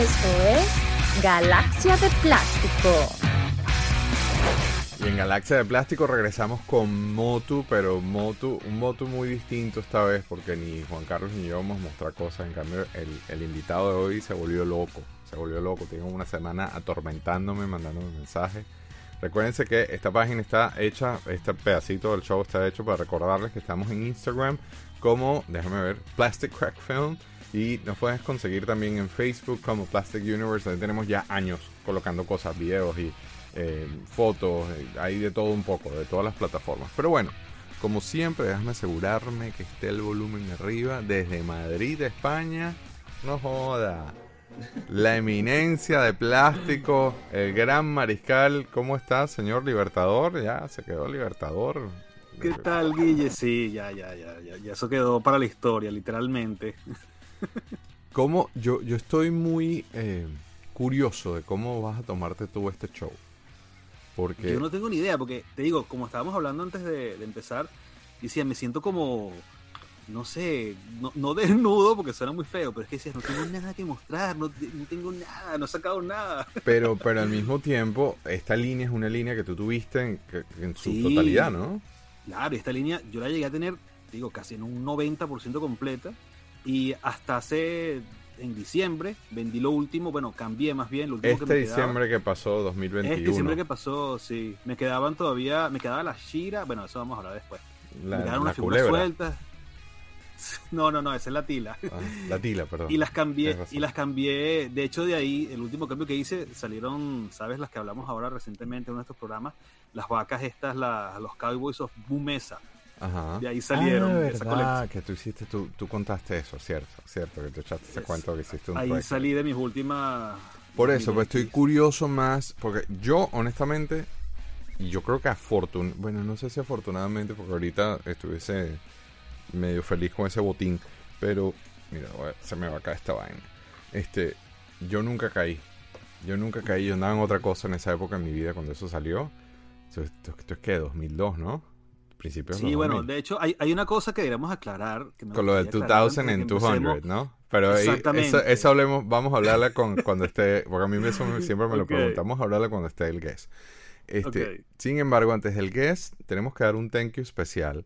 Esto es Galaxia de Plástico. Y en Galaxia de Plástico regresamos con Motu, pero Motu, un Motu muy distinto esta vez, porque ni Juan Carlos ni yo vamos a mostrar cosas. En cambio, el, invitado de hoy se volvió loco. Se volvió loco. Tengo una semana atormentándome, mandándome mensajes. Recuérdense que esta página está hecha, este pedacito del show está hecho para recordarles que estamos en Instagram como, déjame ver, Plastic Crack Film. Y nos puedes conseguir también en Facebook como Plastic Universe. Ahí tenemos ya años colocando cosas, videos y eh, fotos, eh, hay de todo un poco, de todas las plataformas. Pero bueno, como siempre, déjame asegurarme que esté el volumen arriba desde Madrid, España. No joda. La eminencia de plástico, el gran mariscal. ¿Cómo está, señor Libertador? Ya se quedó Libertador. ¿Qué tal, Guille? Sí, ya, ya, ya, ya, ya eso quedó para la historia, literalmente. ¿Cómo? Yo, yo estoy muy eh, curioso de cómo vas a tomarte tú este show. Porque... Yo no tengo ni idea, porque te digo, como estábamos hablando antes de, empezar, decía, me siento como, no sé, no, desnudo porque suena muy feo, pero es que decías, no tengo nada que mostrar, no, tengo nada, no he sacado nada. Pero, pero al mismo tiempo, esta línea es una línea que tú tuviste en, su totalidad, ¿no? Claro, esta línea yo la llegué a tener, digo, casi en un 90% completa. Y hasta hace en diciembre, vendí lo último, bueno, cambié más bien lo último este diciembre que pasó, 2021. Este diciembre que pasó, sí. Me quedaban todavía, me quedaba la Shira, bueno, eso vamos a hablar después. me quedaron unas figuras sueltas. No, no, no, esa es la tila. Ah, la tila, perdón. Y las cambié, y las cambié, de hecho de ahí, el último cambio que hice, salieron, ¿sabes? Las que hablamos ahora recientemente en nuestros programas, las vacas estas, los Cowboys of Bumesa Ajá. De ahí salieron. Ah, esa que tú hiciste, tú, tú contaste eso, cierto, cierto, que te echaste ese cuento que hiciste un Ahí salí de mis últimas... Por eso, pues estoy curioso más, porque yo, honestamente, yo creo que afortunadamente, bueno, no sé si afortunadamente, porque ahorita estuviese medio feliz con ese botín, pero, mira, se me va a caer esta vaina. Este, yo nunca caí, yo nunca caí, yo andaba en otra cosa en esa época en mi vida cuando eso salió. Esto, esto es que 2002, ¿no? Principios Sí, bueno, de hecho, hay, hay, una cosa que deberíamos aclarar. con lo de 2000 en 200, ¿no? Pero Exactamente. eso, hablemos, vamos a hablarla con, cuando esté, porque a mí eso siempre me lo preguntamos, a hablarla cuando esté el guest. Este, Sin embargo, antes del guest, tenemos que dar un thank you especial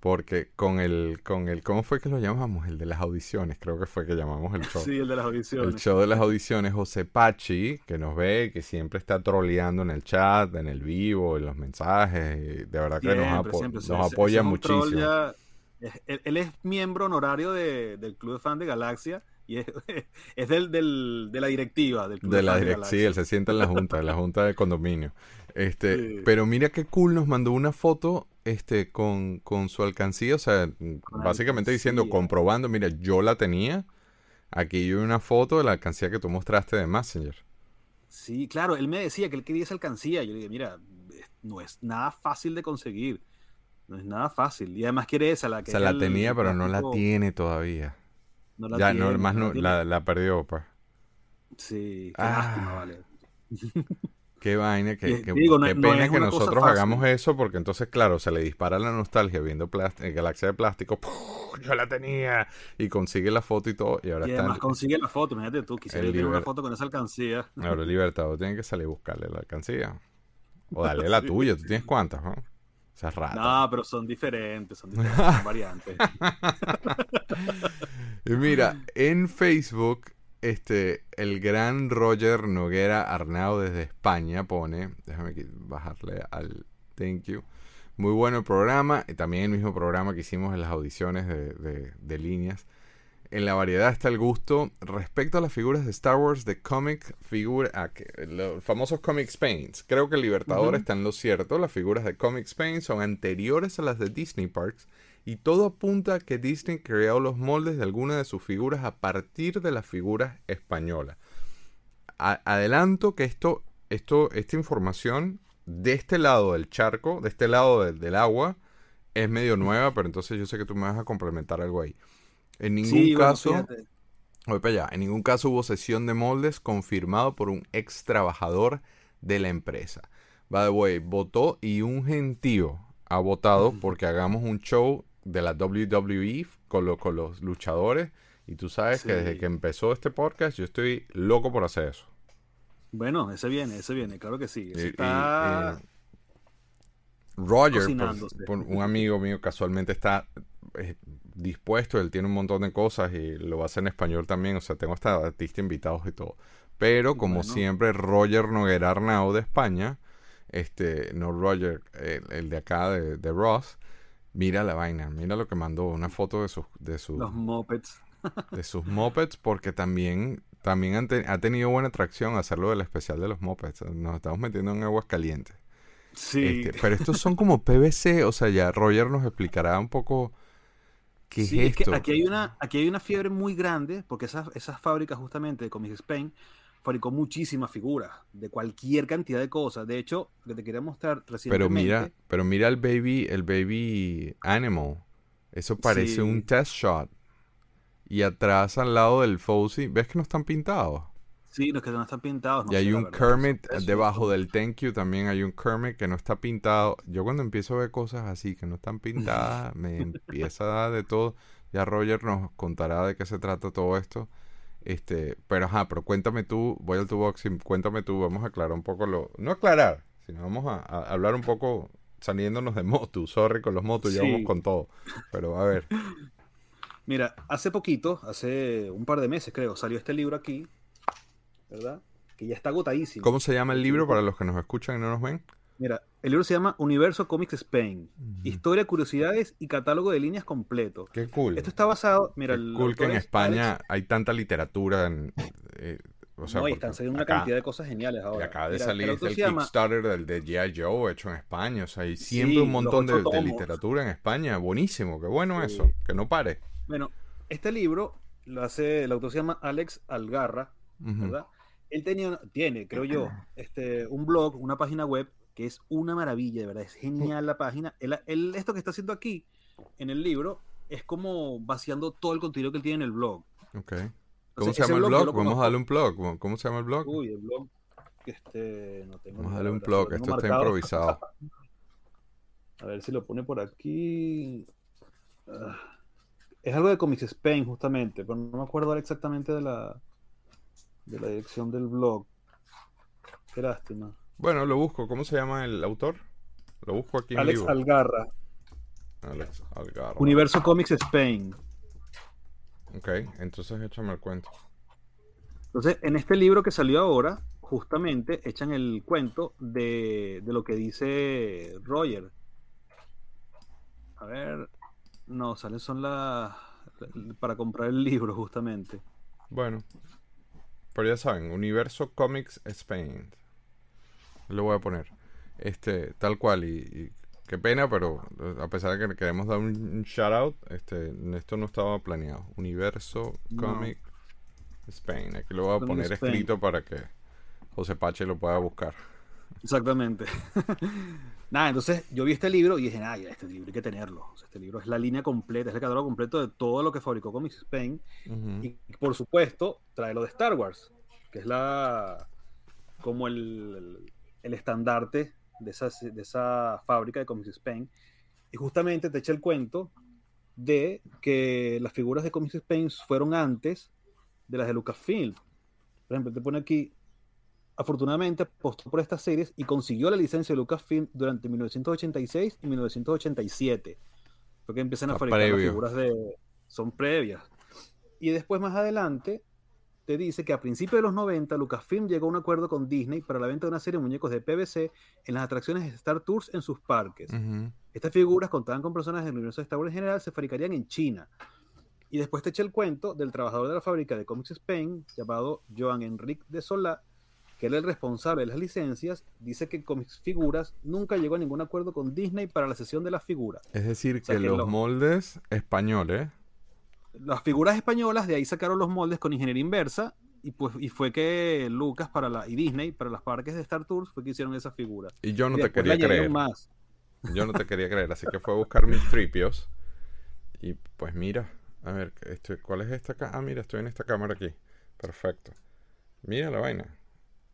porque con el, con el, ¿cómo fue que lo llamamos? El de las audiciones, creo que fue que llamamos el show. Sí, el de las audiciones. El show de las audiciones, José Pachi, que nos ve, que siempre está troleando en el chat, en el vivo, en los mensajes. De verdad que nos, nos apoya muchísimo. él, es miembro honorario del Club de Fan de Galaxia y es, es del, del, de la directiva del Club de, la directiva. Sí, él se sienta en la junta, en la junta de condominio. Este, pero mira qué cool, nos mandó una foto este con, con su alcancía, o sea, básicamente diciendo, comprobando, mira, yo la tenía. Aquí hay una foto de la alcancía que tú mostraste de Messenger. Sí, claro, él me decía que él quería esa alcancía. Yo le dije, mira, no es nada fácil de conseguir. No es nada fácil. Y además quiere esa, la que... O sea, la tenía, pero no la tiene todavía. No la ya, no, más no, la, la, perdió, pues. Sí, qué lástima, ah. vale. Qué vaina, qué, pena que nosotros hagamos eso, porque entonces, claro, se le dispara la nostalgia viendo eh, Galaxia de Plástico. Yo la tenía. Y consigue la foto y todo. Y ahora y además consigue la foto, imagínate tú, quisiera tener una foto con esa alcancía. Ahora, Libertador tiene que salir a buscarle la alcancía. O darle la tuya. ¿Tú tienes cuántas? ¿no? O rata. No, pero son diferentes, son diferentes, son variantes. y mira, en Facebook este, el gran Roger Noguera Arnau desde España pone, déjame bajarle al thank you. Muy bueno el programa, y también el mismo programa que hicimos en las audiciones de, líneas. En la variedad está el gusto. Respecto a las figuras de Star Wars de comic figura, los famosos comic paints, creo que el Libertador está en lo cierto. Las figuras de comic paints son anteriores a las de Disney Parks y todo apunta a que Disney creó los moldes de algunas de sus figuras a partir de las figuras españolas. adelanto que esto, esto, esta información de este lado del charco, de este lado del, agua, es medio nueva, pero entonces yo sé que tú me vas a complementar algo ahí. En ningún caso, voy para allá, en ningún caso hubo sesión de moldes confirmado por un ex trabajador de la empresa. By the way, votó y un gentío ha votado porque hagamos un show de la WWE con, con los luchadores Y tú sabes que desde que empezó este podcast yo estoy loco por hacer eso. Bueno, ese viene, ese viene, claro que sí. Ese Y- y, está... Roger, por- un amigo mío, casualmente está eh, dispuesto, él tiene un montón de cosas y lo va a hacer en español también, o sea, tengo hasta artistas invitados y todo. Pero como Bueno. siempre, Roger Noguera Arnau de España, este, no Roger, el, el de acá de, de Ross, mira la vaina, mira lo que mandó, una foto de sus, de sus, Los mopeds. de sus mopeds, porque también, también han te- ha tenido buena atracción hacerlo del especial de los mopeds. Nos estamos metiendo en aguas calientes. Sí. Este, pero estos son como PVC, o sea, ya Roger nos explicará un poco qué Sí, es es que aquí hay una, aquí hay una fiebre muy grande, porque esas, esas fábricas justamente de Comics Spain fabricó muchísimas figuras de cualquier cantidad de cosas. De hecho, lo que te quería mostrar Pero recientemente. mira, pero mira el baby, el baby animal. Eso parece Sí. un test shot. Y atrás al lado del Fauci, ¿ves que no están pintados? Sí, los que no están pintados. no y hay un verdad, Kermit eso- debajo del thank you también hay un Kermit que no está pintado. Yo cuando empiezo a ver cosas así que no están pintadas, me empieza a dar de todo. Ya Roger nos contará de qué se trata todo esto. Este, pero ajá, pero cuéntame tú, voy al tu boxing, cuéntame tú, vamos a aclarar un poco lo, no aclarar, sino vamos a, a hablar un poco saliéndonos de Motu, sorry con los Motu, ya Sí. vamos con todo. Pero a ver, Mira, hace poquito, hace un par de meses creo, salió este libro aquí, ¿verdad? Que ya está agotadísimo. ¿cómo se llama el libro para los que nos escuchan y no nos ven? Mira, el libro se llama Universo Comics Spain. Historia, curiosidades y catálogo de líneas completo. Qué cool. Esto está basado, mira, Qué el cool que en es España Alex- hay tanta literatura en, eh, o sea, no, y están saliendo una acá- cantidad de cosas geniales Y ahora. acaba de Mira, salir el llama- Kickstarter del de G.I. Joe hecho en España. O sea, hay siempre Sí, un montón de, literatura en España. Buenísimo, qué bueno Sí. eso. Que no pare. Bueno, este libro lo hace, el autor se llama Alex Algarra. ¿verdad? Él tenía, tiene, creo yo, este, un blog, una página web que es una maravilla, de verdad, es genial la página. Él- esto que está haciendo aquí en el libro es como vaciando todo el contenido que él tiene en el blog. Ok. ¿Cómo se llama el blog blog? Vamos a darle un plug. ¿Cómo- ¿Cómo se llama el blog? Uy, el blog, este, no tengo Vamos a darle un tengo Esto está improvisado. A ver si lo pone por aquí. Ah, es algo de Comics Spain, justamente, pero no me acuerdo exactamente de la, de la dirección del blog. Qué lástima. Bueno, lo busco. ¿Cómo se llama el autor? Lo busco aquí en Alex vivo. Algarra, Alex Algarra. Universo Comics Spain. Ok, entonces échame el cuento. Entonces, en este libro que salió ahora, justamente echan el cuento de, de lo que dice Roger. A ver, no, salen son las para comprar el libro, justamente. Bueno, pero ya saben, Universo Comics Spain. Lo voy a poner. Este, tal cual. Y, y qué pena, pero eh, a pesar de que queremos dar un, shout out, este, esto no estaba planeado. Universo No. Comic Spain. Aquí lo voy a poner Spain. escrito para que José Pache lo pueda buscar. Exactamente. Nada, entonces yo vi este libro y dije, ay, este libro hay que tenerlo. O sea, este libro es la línea completa, es el catálogo completo de todo lo que fabricó Comics Spain. Y por supuesto, trae lo de Star Wars, que es la como el, el- el estandarte de esa, de esa fábrica de Comics Spain. Y justamente te echa el cuento de que las figuras de Comics Spain fueron antes de las de Lucasfilm. Por ejemplo, te pone aquí, afortunadamente apostó por estas series y consiguió la licencia de Lucasfilm durante 1986 y 1987. Fue que empiezan a fabricar las figuras de... Son previas. Y después, más adelante, te dice que a principios de los 90, Lucasfilm llegó a un acuerdo con Disney para la venta de una serie de muñecos de PVC en las atracciones de Star Tours en sus parques. Estas figuras contaban con personajes del universo de Star Wars en general, se fabricarían en China. Y después te echa el cuento del trabajador de la fábrica de Comics Spain, llamado Joan Enrique de Solá, que era el responsable de las licencias, dice que Comics Figuras nunca llegó a ningún acuerdo con Disney para la cesión de las figuras. Es decir, sea, que que los lo- moldes españoles Las figuras españolas, de ahí sacaron los moldes con ingeniería inversa, y, pues, y fue que Lucas para la, y Disney para las parques de Star Tours fue que hicieron esas figuras. y yo no Y te quería creer. más. Yo no te quería creer, así que fue a buscar mis tripios. Y pues mira, a ver, estoy, ¿cuál es esta acá? Ah, mira, estoy en esta cámara aquí. Perfecto. Mira la vaina.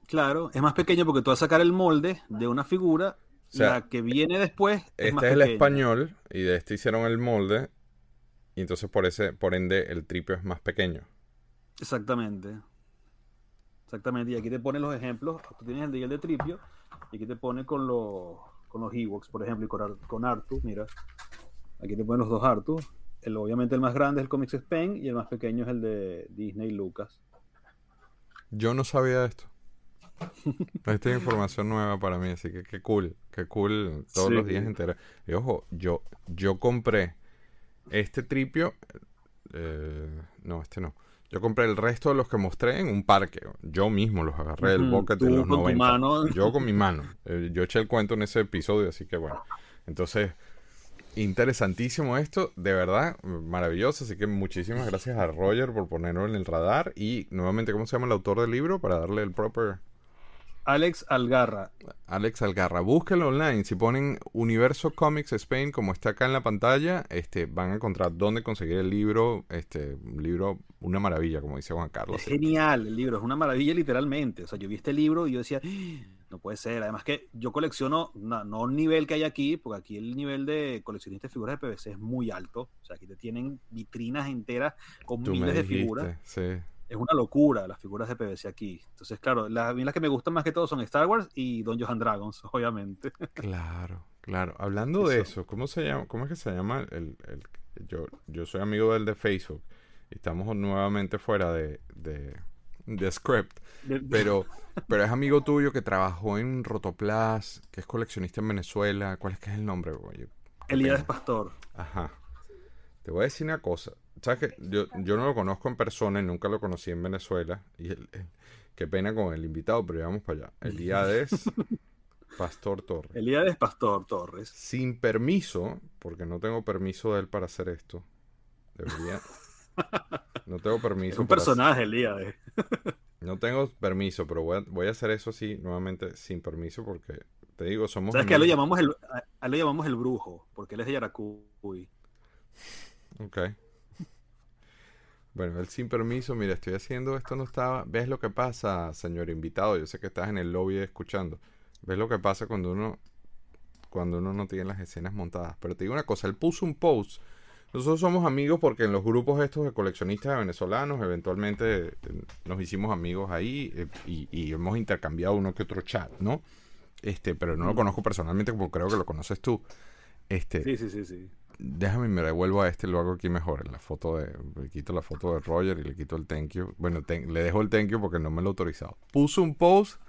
Claro, es más pequeño porque tú vas a sacar el molde de una figura, O sea, la que viene después es Este más es el español y de este hicieron el molde. Y entonces por ese, por ende, el tripio es más pequeño. Exactamente. Exactamente. Y aquí te pone los ejemplos. Tú tienes el de, el de tripio. Y aquí te pone con los, con los Ewoks, por ejemplo, y con, Ar- con Artu. Mira. Aquí te ponen los dos Artu. El, obviamente el más grande es el Comics Spain y el más pequeño es el de Disney Lucas. Yo no sabía esto. Esta es información nueva para mí, así que qué cool, qué cool todos Sí. los días enterar. Y ojo, yo, yo compré este tripio, eh, no, este no. Yo compré el resto de los que mostré en un parque. Yo mismo los agarré del bucket de los con tu 90. mano. Yo con mi mano. Eh, yo eché el cuento en ese episodio, así que bueno. Entonces, interesantísimo esto, de verdad, maravilloso. Así que muchísimas gracias a Roger por ponerlo en el radar. Y nuevamente, ¿cómo se llama el autor del libro? Para darle el proper. Alex Algarra. Alex Algarra. Búsquenlo online. Si ponen Universo Comics Spain, como está acá en la pantalla, este, van a encontrar dónde conseguir el libro. Este, un libro, una maravilla, como dice Juan Carlos. Es genial el libro, es una maravilla literalmente. O sea, yo vi este libro y yo decía, "Ah, no puede ser. Además que yo colecciono, no, no el nivel que hay aquí, porque aquí el nivel de coleccionista de figuras de PVC es muy alto. O sea, aquí te tienen vitrinas enteras con Tú me miles de figuras. sí. Es una locura las figuras de PVC aquí. Entonces, claro, las, a mí las que me gustan más que todo son Star Wars y Dungeons and Dragons, obviamente. Claro, claro. Hablando de Eso. ¿cómo se llama? ¿Cómo es que se llama el, el- yo, yo soy amigo del de Facebook y estamos nuevamente fuera de, de, de Script, pero, pero es amigo tuyo que trabajó en Rotoplas, que es coleccionista en Venezuela. ¿Cuál es que es el nombre? Elías. Pastor. Ajá. Te voy a decir una cosa. ¿Sabes que yo, yo no lo conozco en persona y nunca lo conocí en Venezuela? Y el- el- qué pena con el invitado, pero vamos para allá. Elías Pastor Torres. Elías Pastor Torres. Sin permiso, porque no tengo permiso de él para hacer esto. Debería. No tengo permiso. Es un para hacer- personaje, Elías. No tengo permiso, pero voy a, voy a hacer eso así nuevamente sin permiso porque te digo, somos ¿Sabes que a él lo llamamos el, a a él lo llamamos el brujo? Porque él es de Yaracuy. Ok. Bueno, él sin permiso, mira, estoy haciendo esto, no estaba. ¿Ves lo que pasa, señor invitado? Yo sé que estás en el lobby escuchando. ¿Ves lo que pasa cuando uno cuando uno no tiene las escenas montadas? Pero te digo una cosa, él puso un post. Nosotros somos amigos porque en los grupos estos de coleccionistas de venezolanos, eventualmente eh, nos hicimos amigos ahí eh, y, y hemos intercambiado uno que otro chat, ¿no? Este, pero no lo conozco personalmente como creo que lo conoces tú. Este, Sí, sí, sí, sí. Déjame, me devuelvo a este, lo hago aquí mejor. En la foto de. Le quito la foto de Roger y le quito el thank you. Bueno, ten- le dejo el thank you porque no me lo he autorizado. Puso un post.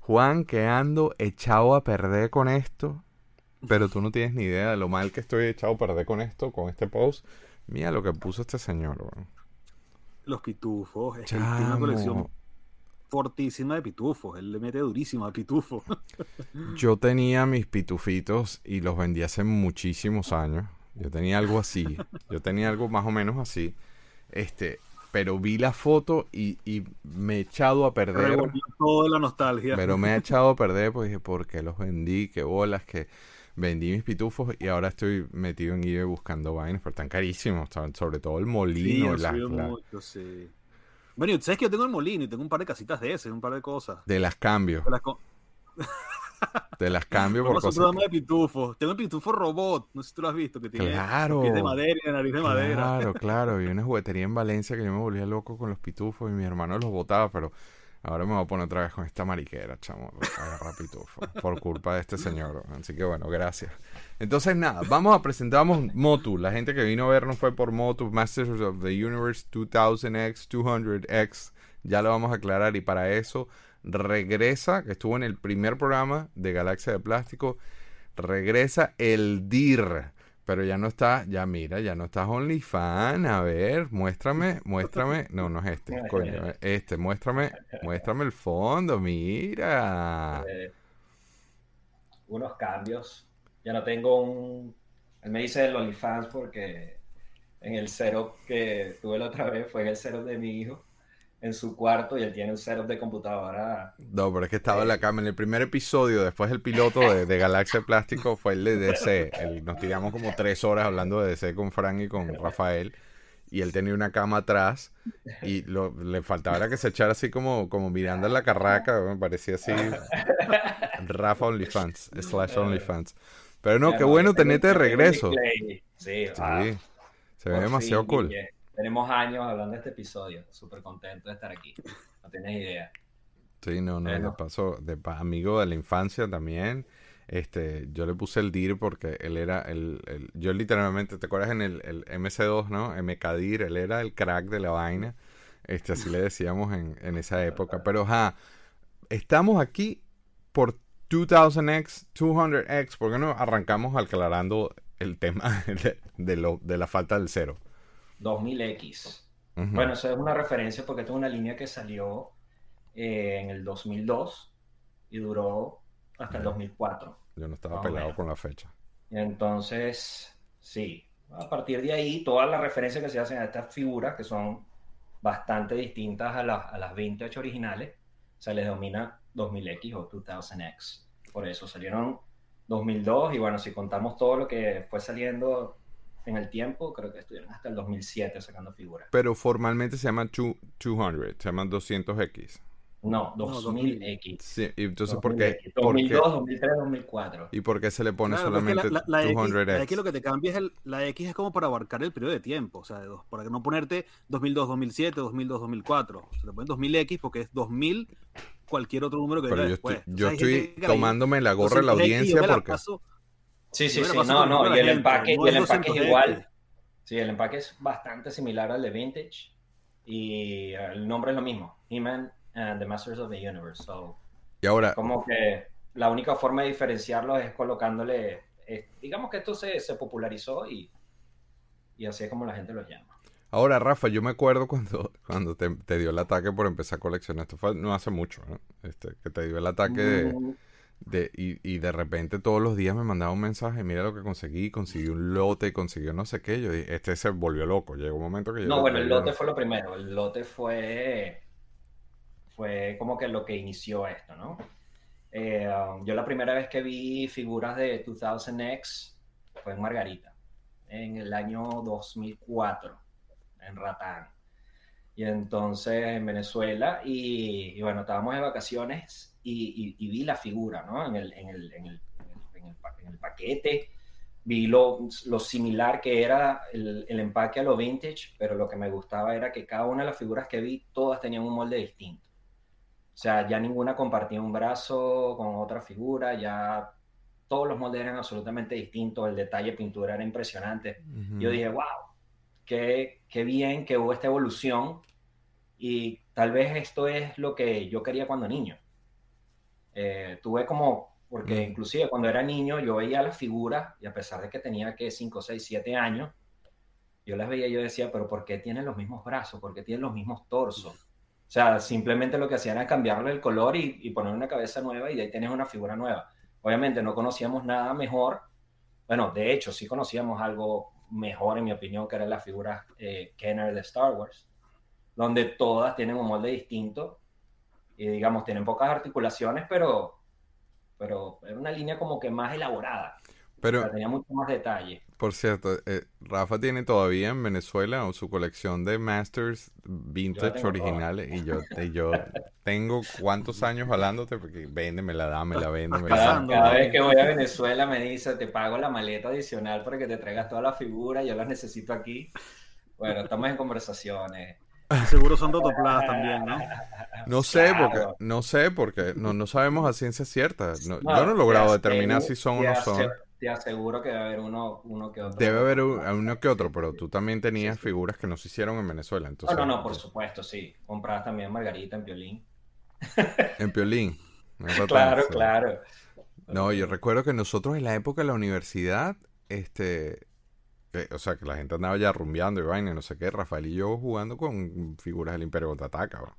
Juan, que ando echado a perder con esto. Pero tú no tienes ni idea de lo mal que estoy echado a perder con esto, con este post. Mira lo que puso este señor, weón. Los pitufos. Es que tiene una colección fortísima de pitufos. Él le mete durísimo a pitufos. Yo tenía mis pitufitos y los vendí hace muchísimos años. Yo tenía algo así. Yo tenía algo más o menos así. Este, pero vi la foto y, y me he echado a perder. Revolvió toda la nostalgia. Pero me he echado a perder, pues dije, ¿por qué los vendí? ¿Qué bolas? Que vendí mis pitufos y ahora estoy metido en eBay buscando vainas, pero están carísimos. Sobre todo el sí, molino, han la- subido la- mucho, sí. Bueno, sabes que yo tengo el molino y tengo un par de casitas de ese, un par de cosas. de las cambio. Te las co- Te las cambio por cosas. programa de pitufos. Tengo el pitufo robot, no sé si tú lo has visto, que tiene Claro. pies de madera y la nariz de madera. Claro, claro. Vi una juguetería en Valencia que yo me volvía loco con los pitufos y mi hermano los botaba, pero ahora me voy a poner otra vez con esta mariquera, chamo. Agarra pitufos. Por culpa de este señor. Así que bueno, gracias. Entonces, nada, vamos a presentamos Motu. La gente que vino a vernos fue por Motu, Masters of the Universe 2000X, 200X. Ya lo vamos a aclarar y para eso regresa, que estuvo en el primer programa de Galaxia de Plástico, regresa el DIR. Pero ya no está, ya mira, ya no estás OnlyFans. A ver, muéstrame, muéstrame. No, no es este, coño, este, muéstrame, muéstrame el fondo, mira. Eh, unos cambios. Ya no tengo un. Él me dice el OnlyFans porque en el setup que tuve la otra vez fue en el setup de mi hijo en su cuarto y él tiene un setup de computadora. No, pero es que estaba en la cama. En el primer episodio, después del piloto de, de Galaxia de Plástico, fue el de DC. El- nos tiramos como tres horas hablando de DC con Frank y con Rafael. Y él tenía una cama atrás y lo, le faltaba era que se echara así como, como mirando en la carraca. Me parecía así. Rafa OnlyFans, slash OnlyFans. Pero no, qué bueno tenerte de regreso. display. Sí, ah, Sí. Se ve demasiado fin, cool. Guille. Tenemos años hablando de este episodio. Súper contento de estar aquí. No tienes idea. Sí, no, no, de Bueno. paso, de pa- amigo de la infancia también. Este, yo le puse el DIR porque él era el, el- yo literalmente, ¿te acuerdas en el, el MC2, no? MKDIR, él era el crack de la vaina. Este, así le decíamos en, en esa época. Pero, ajá, estamos aquí por 2000X, 200X, ¿por qué no arrancamos aclarando el tema de, de lo, de la falta del cero? 2000X. Ujú. Bueno, eso es una referencia porque tengo una línea que salió eh, en el 2002 y duró hasta el 2004. Yo no estaba más o pelado menos. con la fecha. Entonces, sí, a partir de ahí, todas las referencias que se hacen a estas figuras, que son bastante distintas a las, a las vintage originales, se les denomina 2000X o 2000X. Por eso salieron 2002 y bueno, si contamos todo lo que fue saliendo en el tiempo, creo que estuvieron hasta el 2007 sacando figuras. Pero formalmente se llama two- 200, se llaman 200X. No, No, 2000X. Sí, y entonces, ¿por qué? 2000X. por qué- 2002, 2003, 2004. ¿Y por qué se le pone Claro, solamente la, la- la X, 200X? la X lo que te cambia es el, la X es como para abarcar el periodo de tiempo, o sea, de dos- para no ponerte 2002, 2007, 2002, 2004. Se le pone 2000X porque es 2000 cualquier otro número que Pero yo después. estoy, O yo sea, hay gente estoy tomándome la gorra de la 200X, yo audiencia la porque... paso- Sí, sí, sí, no, no, y el gente, empaque, no y el es empaque es 200X. igual. Sí, el empaque es bastante similar al de Vintage y el nombre es lo mismo, He-Man and the Masters of the Universe. So, Y ahora, como que la única forma de diferenciarlos es colocándole, eh, digamos que esto se, se popularizó y, y así es como la gente los llama. ahora, Rafa, yo me acuerdo cuando, cuando te, te dio el ataque por empezar a coleccionar. Esto fue no hace mucho, ¿no? Este, que te dio el ataque de, Mm, de- y, y de repente todos los días me mandaba un mensaje, mira lo que conseguí, conseguí un lote, consiguió no sé qué. Yo dije, este se volvió loco. Llegó un momento que yo... No, bueno, el lote no- fue lo primero. El lote fue, fue como que lo que inició esto, ¿no? Eh, um, yo la primera vez que vi figuras de 2000X fue en Margarita, en el año 2004, en Ratán. Y entonces en Venezuela, y, y bueno, estábamos de vacaciones y, y- y vi la figura, ¿no? En el, en el, en el, en el- pa- paquete, vi lo, lo similar que era el, el empaque a lo vintage, pero lo que me gustaba era que cada una de las figuras que vi, todas tenían un molde distinto. O sea, ya ninguna compartía un brazo con otra figura, ya todos los moldes eran absolutamente distintos, el detalle de pintura era impresionante. Yo dije, wow, qué, qué bien que hubo esta evolución y tal vez esto es lo que yo quería cuando niño. Eh, tuve como, porque Mm. inclusive cuando era niño yo veía las figuras y a pesar de que tenía que 5, 6, 7 años, yo las veía y yo decía, pero ¿por qué tienen los mismos brazos? ¿Por qué tienen los mismos torsos? O sea, simplemente lo que hacían era cambiarle el color y, y poner una cabeza nueva y de ahí tienes una figura nueva. Obviamente no conocíamos nada mejor. Bueno, de hecho, sí conocíamos algo mejor, en mi opinión, que eran las figuras eh, Kenner de Star Wars, donde todas tienen un molde distinto y, digamos, tienen pocas articulaciones, pero, pero era una línea como que más elaborada. O Pero, sea, tenía mucho más detalle. por cierto, eh, Rafa tiene todavía en Venezuela su colección de Masters Vintage originales y yo, y yo tengo cuántos años jalándote porque véndemela, dámela, véndemela. Cada, cada vez que voy a Venezuela me dice, te pago la maleta adicional para que te traigas todas las figuras, yo las necesito aquí. Bueno, estamos en conversaciones. Seguro son rotopladas también, ¿no? No sé, Claro. porque no sé porque no, no sabemos a ciencia cierta. No- No, yo no he logrado te determinar si son o no son. Te aseguro que debe haber uno, uno que otro. Debe haber un- uno que otro, pero tú también tenías figuras que no se hicieron en Venezuela. No, Entonces, no, no, por supuesto, sí. Compradas también Margarita en violín. En Piolín. No es Claro, claro. No, yo recuerdo que nosotros en la época de la universidad, este, que- o sea, que la gente andaba ya rumbeando y vaina, y no sé qué, Rafael y yo jugando con figuras del Imperio Contraataca. ¿va?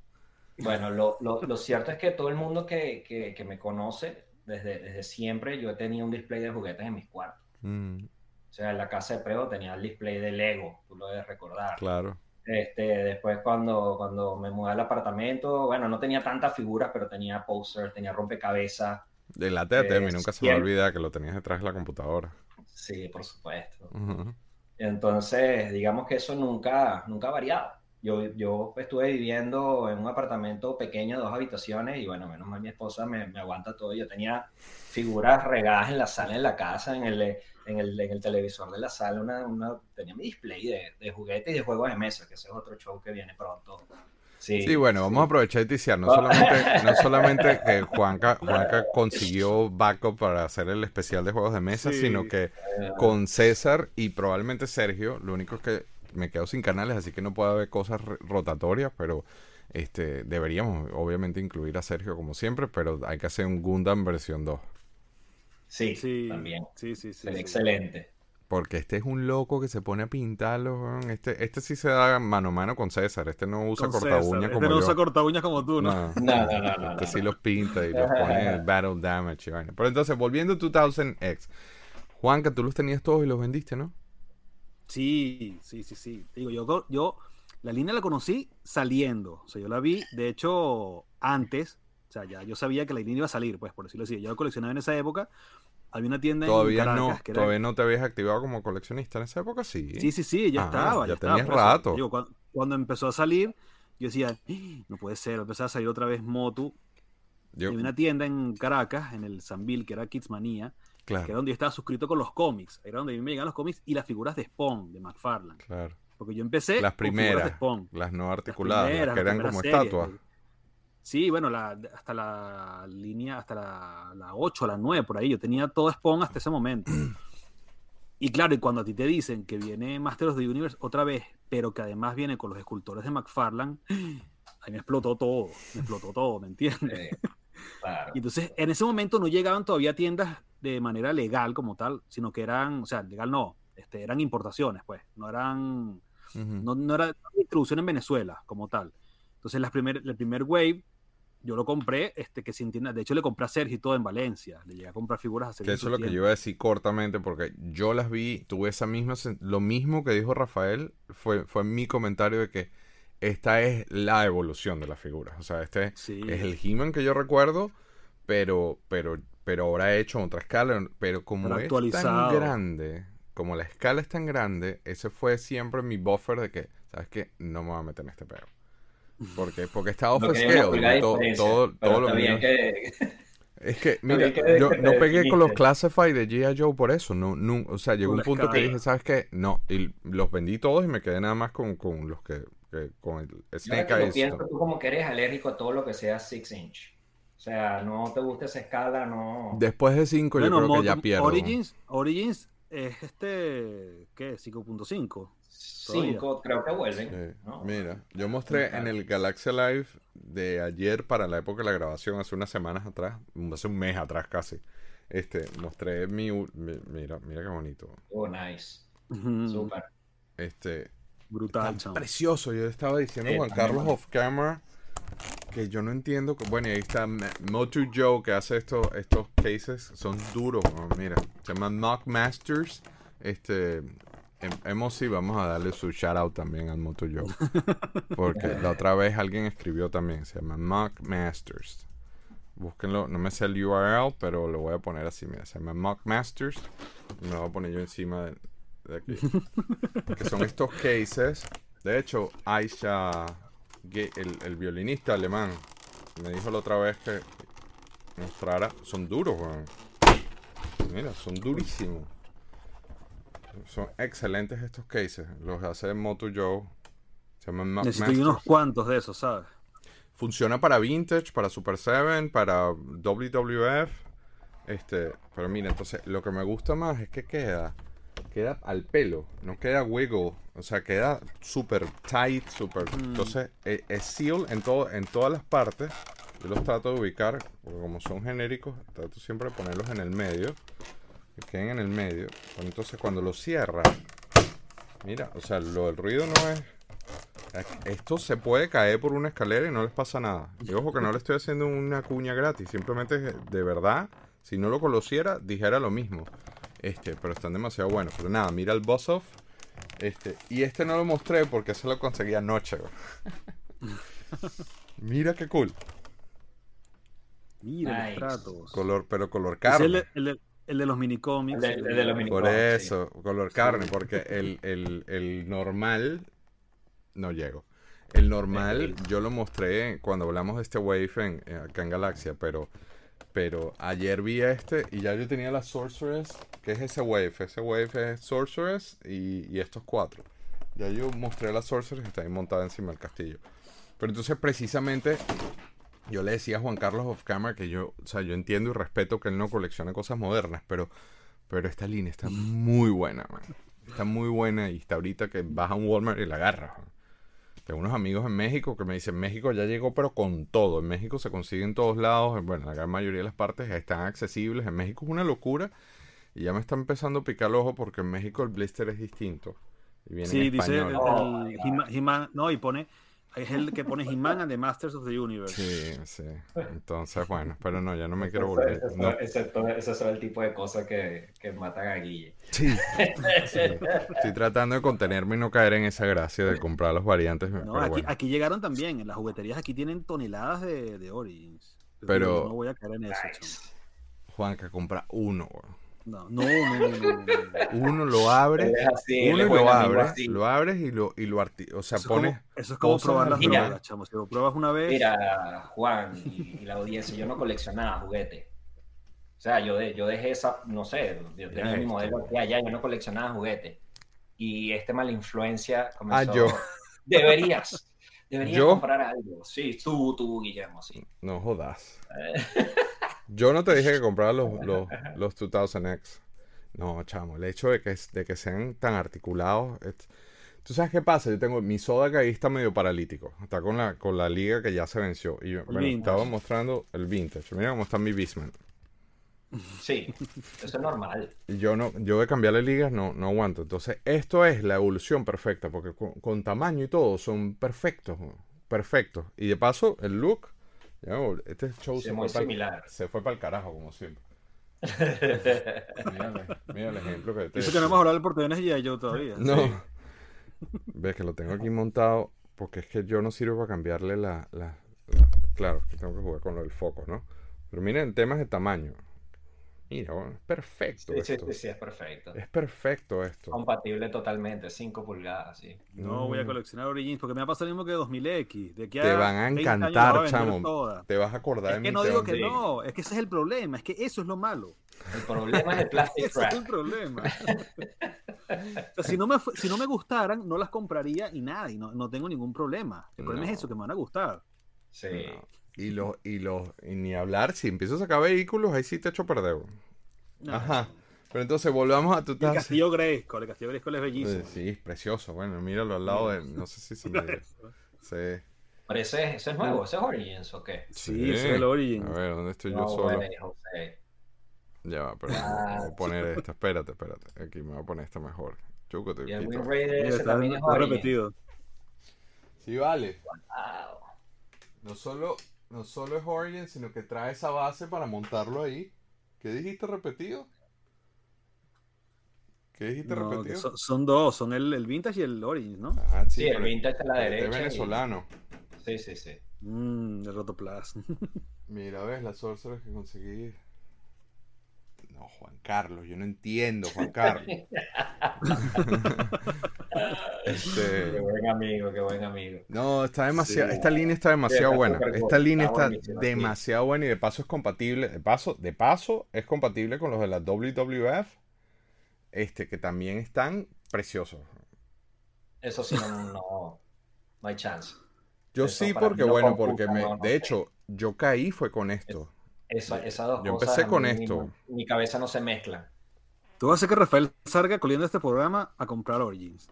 Bueno, lo, lo- lo cierto es que todo el mundo que, que- que me conoce, desde, desde siempre, yo tenía un display de juguetes en mis cuartos. Mm, O sea, en la casa de Prego tenía el display de Lego, tú lo debes recordar. claro. Este, después cuando, cuando me mudé al apartamento, bueno, no tenía tantas figuras, pero tenía posters, tenía rompecabezas. De la mí Eh, nunca se me olvida que lo tenías detrás de la computadora. Sí, por supuesto. Ujú. Entonces, digamos que eso nunca, nunca ha variado. yo, yo estuve viviendo en un apartamento pequeño, dos habitaciones, y bueno, menos mal mi esposa me, me aguanta todo. Yo tenía figuras regadas en la sala, en la casa, en el, en el, en el televisor de la sala, una, una, tenía mi display de, de juguetes y de juegos de mesa, que ese es otro show que viene pronto. Sí, Sí, bueno, vamos a aprovechar y ticiar. No solamente, no solamente que Juanca, Juanca consiguió backup para hacer el especial de juegos de mesa, Sí. sino que con César y probablemente Sergio, lo único es que me quedo sin canales, así que no puede haber cosas rotatorias, pero este deberíamos obviamente incluir a Sergio como siempre, pero hay que hacer un Gundam versión 2. Sí, Sí, también. sí, sí, sí. excelente. Porque este es un loco que se pone a pintarlo. Este, este sí se da mano a mano con César. Este no usa Con corta César. uña Este como no yo. usa corta uñas como tú, ¿no? No. No, no, no, no. Este no. sí los pinta y los pone en Battle Damage y vaina. Pero entonces, volviendo a 2000X. Juanca, tú los tenías todos y los vendiste, ¿no? Sí, sí, sí, sí. Digo, yo, yo la línea la conocí saliendo. O sea, yo la vi, de hecho, antes. O sea, ya yo sabía que la línea iba a salir, pues, por decirlo así. Yo la coleccionaba en esa época. Había una tienda Todavía en no, Caracas que era... todavía no te habías activado como coleccionista en esa época, sí. Sí, sí, sí, ya Ah, estaba. ya tenías eso. rato. Digo, cuando, cuando empezó a salir, yo decía, "Ah, no puede ser, empezó a salir otra vez Motu. Yo- había una tienda en Caracas, en el Sanville, que era Kidsmania, que era claro, donde yo estaba suscrito con los cómics. Era donde a mí me llegaban los cómics y las figuras de Spawn, de McFarlane. claro. Porque yo empecé Las con figuras de primeras, Spawn. las no articuladas, las primeras, que eran primeras como series, estatuas. Sí, bueno, la, hasta la línea, hasta la, la 8, la 9, por ahí. Yo tenía todo Spawn hasta ese momento. Y claro, y cuando a ti te dicen que viene Master of the Universe otra vez, pero que además viene con los escultores de McFarlane, ahí me explotó todo, me explotó todo, ¿me entiendes? Sí, claro. Y entonces, en ese momento no llegaban todavía tiendas de manera legal como tal, sino que eran, o sea, legal no, este, eran importaciones, pues, no eran, Ujú. no, no era distribución en Venezuela como tal. Entonces, las primer, el primer wave, yo lo compré, este, que sin tienda, de hecho le compré a Sergio y todo en Valencia, le llegué a comprar figuras a Que Sergio. en eso es lo que yo iba a decir cortamente, porque yo las vi, tuve esa misma, lo mismo que dijo Rafael, fue, fue mi comentario de que esta es la evolución de las figuras. O sea, este Sí. es el He-Man que yo recuerdo, pero, pero, pero ahora hecho en otra escala. Pero como Pero es actualizado. tan grande, como la escala es tan grande, ese fue siempre mi buffer de que, ¿sabes qué? No me voy a meter en este pedo. Porque, porque está off scale. Todo, todo, lo mío- que... es que, mira, que- yo no pegué con los. Classify de G.I. Joe por eso. No, no, o sea, llegó un punto que dije, ¿sabes qué? No. Y los vendí todos y me quedé nada más con, con los que, que- con el Yo Snake Eyes. pienso, tú como que eres alérgico a todo lo que sea 6 inch. O sea, no te gusta esa escala, no. Después de 5 yo creo que ya pierdo. Origins, Origins es este, ¿qué? 5.5. 5 creo que vuelven. Sí, ¿no? Mira, yo mostré en el Galaxia Live de ayer para la época de la grabación, hace unas semanas atrás, hace un mes atrás casi. Este, mostré mi, mira, mira qué bonito. Oh, nice. Súper. Este, Brutal, precioso. Yo estaba diciendo a Sí, Juan Carlos off camera que yo no entiendo. que- Bueno, y ahí está Motu Joe que hace estos, estos cases. Son duros. Mira, se llama Knock Masters. Este. Em- Hemos sí, vamos a darle su shout out también al Motu Joe. Porque la otra vez alguien escribió también. Se llama Mock Masters. Búsquenlo, no me sé el URL, pero lo voy a poner así. Mira, se llama Mock Masters. Me lo voy a poner yo encima de, de aquí que son estos cases. De hecho, Aisha, el, el violinista alemán, me dijo la otra vez que mostrara. Son duros, weón. Mira, son durísimos. Son excelentes estos cases. Los hace Moto Joe. Se llaman Ma- Necesito Masters. unos cuantos de esos, ¿sabes? Funciona para Vintage, para Super 7, para WWF. Este, pero mira, entonces lo que me gusta más es que queda queda al pelo, no queda wiggle, o sea, queda súper tight, súper. Entonces, eh, es seal en todo en todas las partes. Yo los trato de ubicar, porque como son genéricos, trato siempre de ponerlos en el medio, que queden en el medio. Pero entonces, cuando los cierra, mira, o sea, lo del ruido no es esto se puede caer por una escalera y no les pasa nada. Y ojo que no le estoy haciendo una cuña gratis, simplemente de verdad, si no lo conociera, dijera lo mismo. Este, pero están demasiado buenos. Pero nada, mira el boss off. Este, y este no lo mostré porque se lo conseguí anoche. mira qué cool. Mira Nice. los tratos. Color, pero color carne. El, de- los minicómics. El de- el de los mini- Por eso, color carne, porque el, el, el normal no llego. El normal, yo lo mostré cuando hablamos de este Wave en, acá en Galaxia, pero, pero ayer vi este y ya yo tenía la Sorceress, que es ese Wave. Ese Wave es Sorceress y, y estos cuatro. Ya yo mostré la Sorceress y está ahí montada encima del castillo. Pero entonces precisamente yo le decía a Juan Carlos of Camera que yo, o sea, yo entiendo y respeto que él no colecciona cosas modernas, pero, pero esta línea está muy buena, man. Está muy buena y está ahorita que vas a un Walmart y la agarras. man. Tengo unos amigos en México que me dicen, México ya llegó pero con todo. En México se consigue en todos lados. Bueno, la gran mayoría de las partes están accesibles. En México es una locura. Y ya me está empezando a picar el ojo porque en México el blister es distinto. Y viene Sí, en dice el. Oh, no, y pone, es el que pone He-Man and the Masters of the Universe. Sí, sí. Entonces, bueno, pero no, ya no me quiero volver. ese- No. son el tipo de cosas que, que matan a Guille. Sí. Sí. Estoy tratando de contenerme y no caer en esa gracia de comprar los variantes. No, pero aquí, bueno. aquí llegaron también, en las jugueterías aquí tienen toneladas de, de Origins. Pero- yo no voy a caer en eso. Nice. Juanca, compra uno. weón. No, no, no, no, no, no, no. Uno lo es así, uno lo así. lo abres y lo, y lo arti- o sea, Eso es pones... como, eso es como probar las drogas, chamo. Si lo pruebas una vez, Mira, Juan y, y la audiencia, yo no coleccionaba juguetes. O sea, yo, de- yo dejé esa, no sé, yo tenía mi esto, modelo aquí allá, yo no coleccionaba juguetes. Y este mala influencia comenzó. Ah, yo. Deberías, deberías ¿Yo? comprar algo. Sí, tú, tú, Guillermo, sí. No jodas. Yo no te dije que comprara los, los, los 2000X. No, chamo, el hecho de que, de que sean tan articulados... es- ¿Tú sabes qué pasa? Yo tengo... Mi soda que ahí está medio paralítico. Está con la, con la liga que ya se venció. Y yo, bueno, estaba mostrando el vintage. Mira cómo está mi Beastman. Sí, eso es normal. Yo no, yo de cambiarle ligas no, no aguanto. Entonces, esto es la evolución perfecta, porque con, con tamaño y todo son perfectos, perfectos. Y de paso, el look, este show se, muy fue similar. se fue para el carajo, como siempre. Mira, mira el ejemplo que te Dice que no hemos hablado del portaaviones y yo todavía. No. Ves que lo tengo aquí montado, porque es que yo no sirvo para cambiarle la, la- la- Claro, que tengo que jugar con lo del foco, ¿no? Pero miren, temas de tamaño. Mira, bueno, es perfecto Sí, esto. sí, sí, es perfecto. Es perfecto esto. Compatible totalmente, 5 pulgadas, sí. No voy a coleccionar Origins porque me va a pasar lo mismo que 2000X. De aquí Te van a 20 años la voy encantar, chamo. toda. Te vas a acordar Es de que mí. no te digo van- que Sí. no, es que ese es el problema, es que eso es lo malo. El problema es el plastic Ese es el problema. O sea, si, no me, si no me gustaran, no las compraría y nada, y no, no tengo ningún problema. El problema No. es eso, que me van a gustar. Sí. No. Y los, y los, y ni hablar, si empiezo a sacar vehículos, ahí sí te echo perder. No. Ajá. Pero entonces volvamos a tu Y el taza. Castillo Grayskull, el Castillo Grayskull es bellísimo. Sí, es precioso. Bueno, míralo al lado de. No sé si se me. Sí. Pero ese, ese es nuevo, ese es Origins o qué? Sí, ese es el Origins. A ver, ¿dónde estoy yo No, solo? güey, José. Ya va, pero Ah, voy a poner esta. Espérate, espérate. Aquí me voy a poner esta mejor. Chuco, te Y el. Wind Raider ese está, también es está Origins. repetido. Sí, vale. Wow. No solo, no solo es Origin, sino que trae esa base para montarlo ahí. ¿Qué dijiste repetido? ¿Qué dijiste No, repetido? son, son dos, son el, el Vintage y el Origins, ¿no? Ah, Sí, el pero- vintage a la derecha. es y- venezolano. Sí, sí, sí. Mmm, el Rotoplas. Mira, ves las sorceras que conseguí. No, Juan Carlos, yo no entiendo, Juan Carlos. Qué este, buen amigo, qué buen amigo. no, está demasiado, Sí. esta línea está demasiado buena. Esta línea está demasiado buena y de paso es compatible, de paso, de paso es compatible con los de la WWF, este que también están preciosos. Eso sí, no, no, no hay chance. Yo Eso sí porque no bueno, porque me, no, no de hecho, yo caí fue con esto. Esa, esas dos Yo cosas. empecé con mí esto. Mi cabeza no se mezcla. Tú vas a hacer que Rafael salga coliendo este programa a comprar Origins.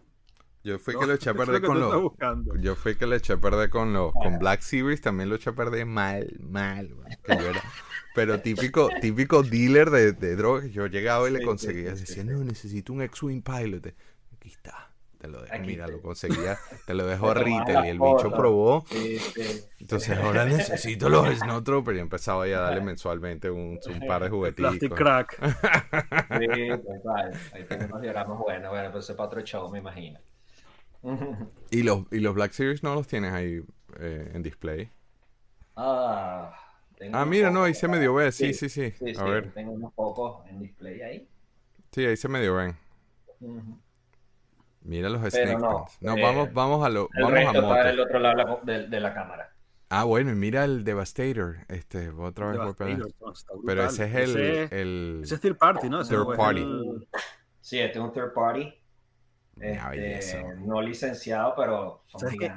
Yo fui No, que lo eché a lo perder con los buscando. Yo fui que le eché a perder con los con Black Series, también lo eché a perder mal, mal, yo era- pero típico, típico dealer de, de drogas, yo llegaba y le Sí, conseguía, sí, sí, decía, sí. no, necesito un X-Wing Pilot, aquí está, te lo dejo, Aquí mira, te- lo conseguía, te lo dejo la y el bicho probó, Sí, sí. entonces ahora necesito los Snowtrooper y empezaba ya a darle mensualmente un, un par de Plastic jugueticos. Crack. Sí, total. Ahí tengo unos diagramas buenos. Bueno, pero ese es para otro show, me imagino. Y los, y los Black Series no los tienes ahí eh, en display. Ah, tengo Ah, mira, no, ahí se medio ve, sí, sí, sí, Sí, a sí, ver, tengo unos pocos en display ahí. sí, ahí se medio ven. Ujú. Mira los Pero snake no, eh, vamos, vamos a lo, El vamos a resto está del otro lado de la- de, de la cámara. Ah, bueno, y mira el Devastator. Este, otra vez. Devastator, no, está Pero ese es el, Ese- el ese es third party, ¿no? Ese Third no es party. el- Sí, este es un third party. Este, no licenciado, pero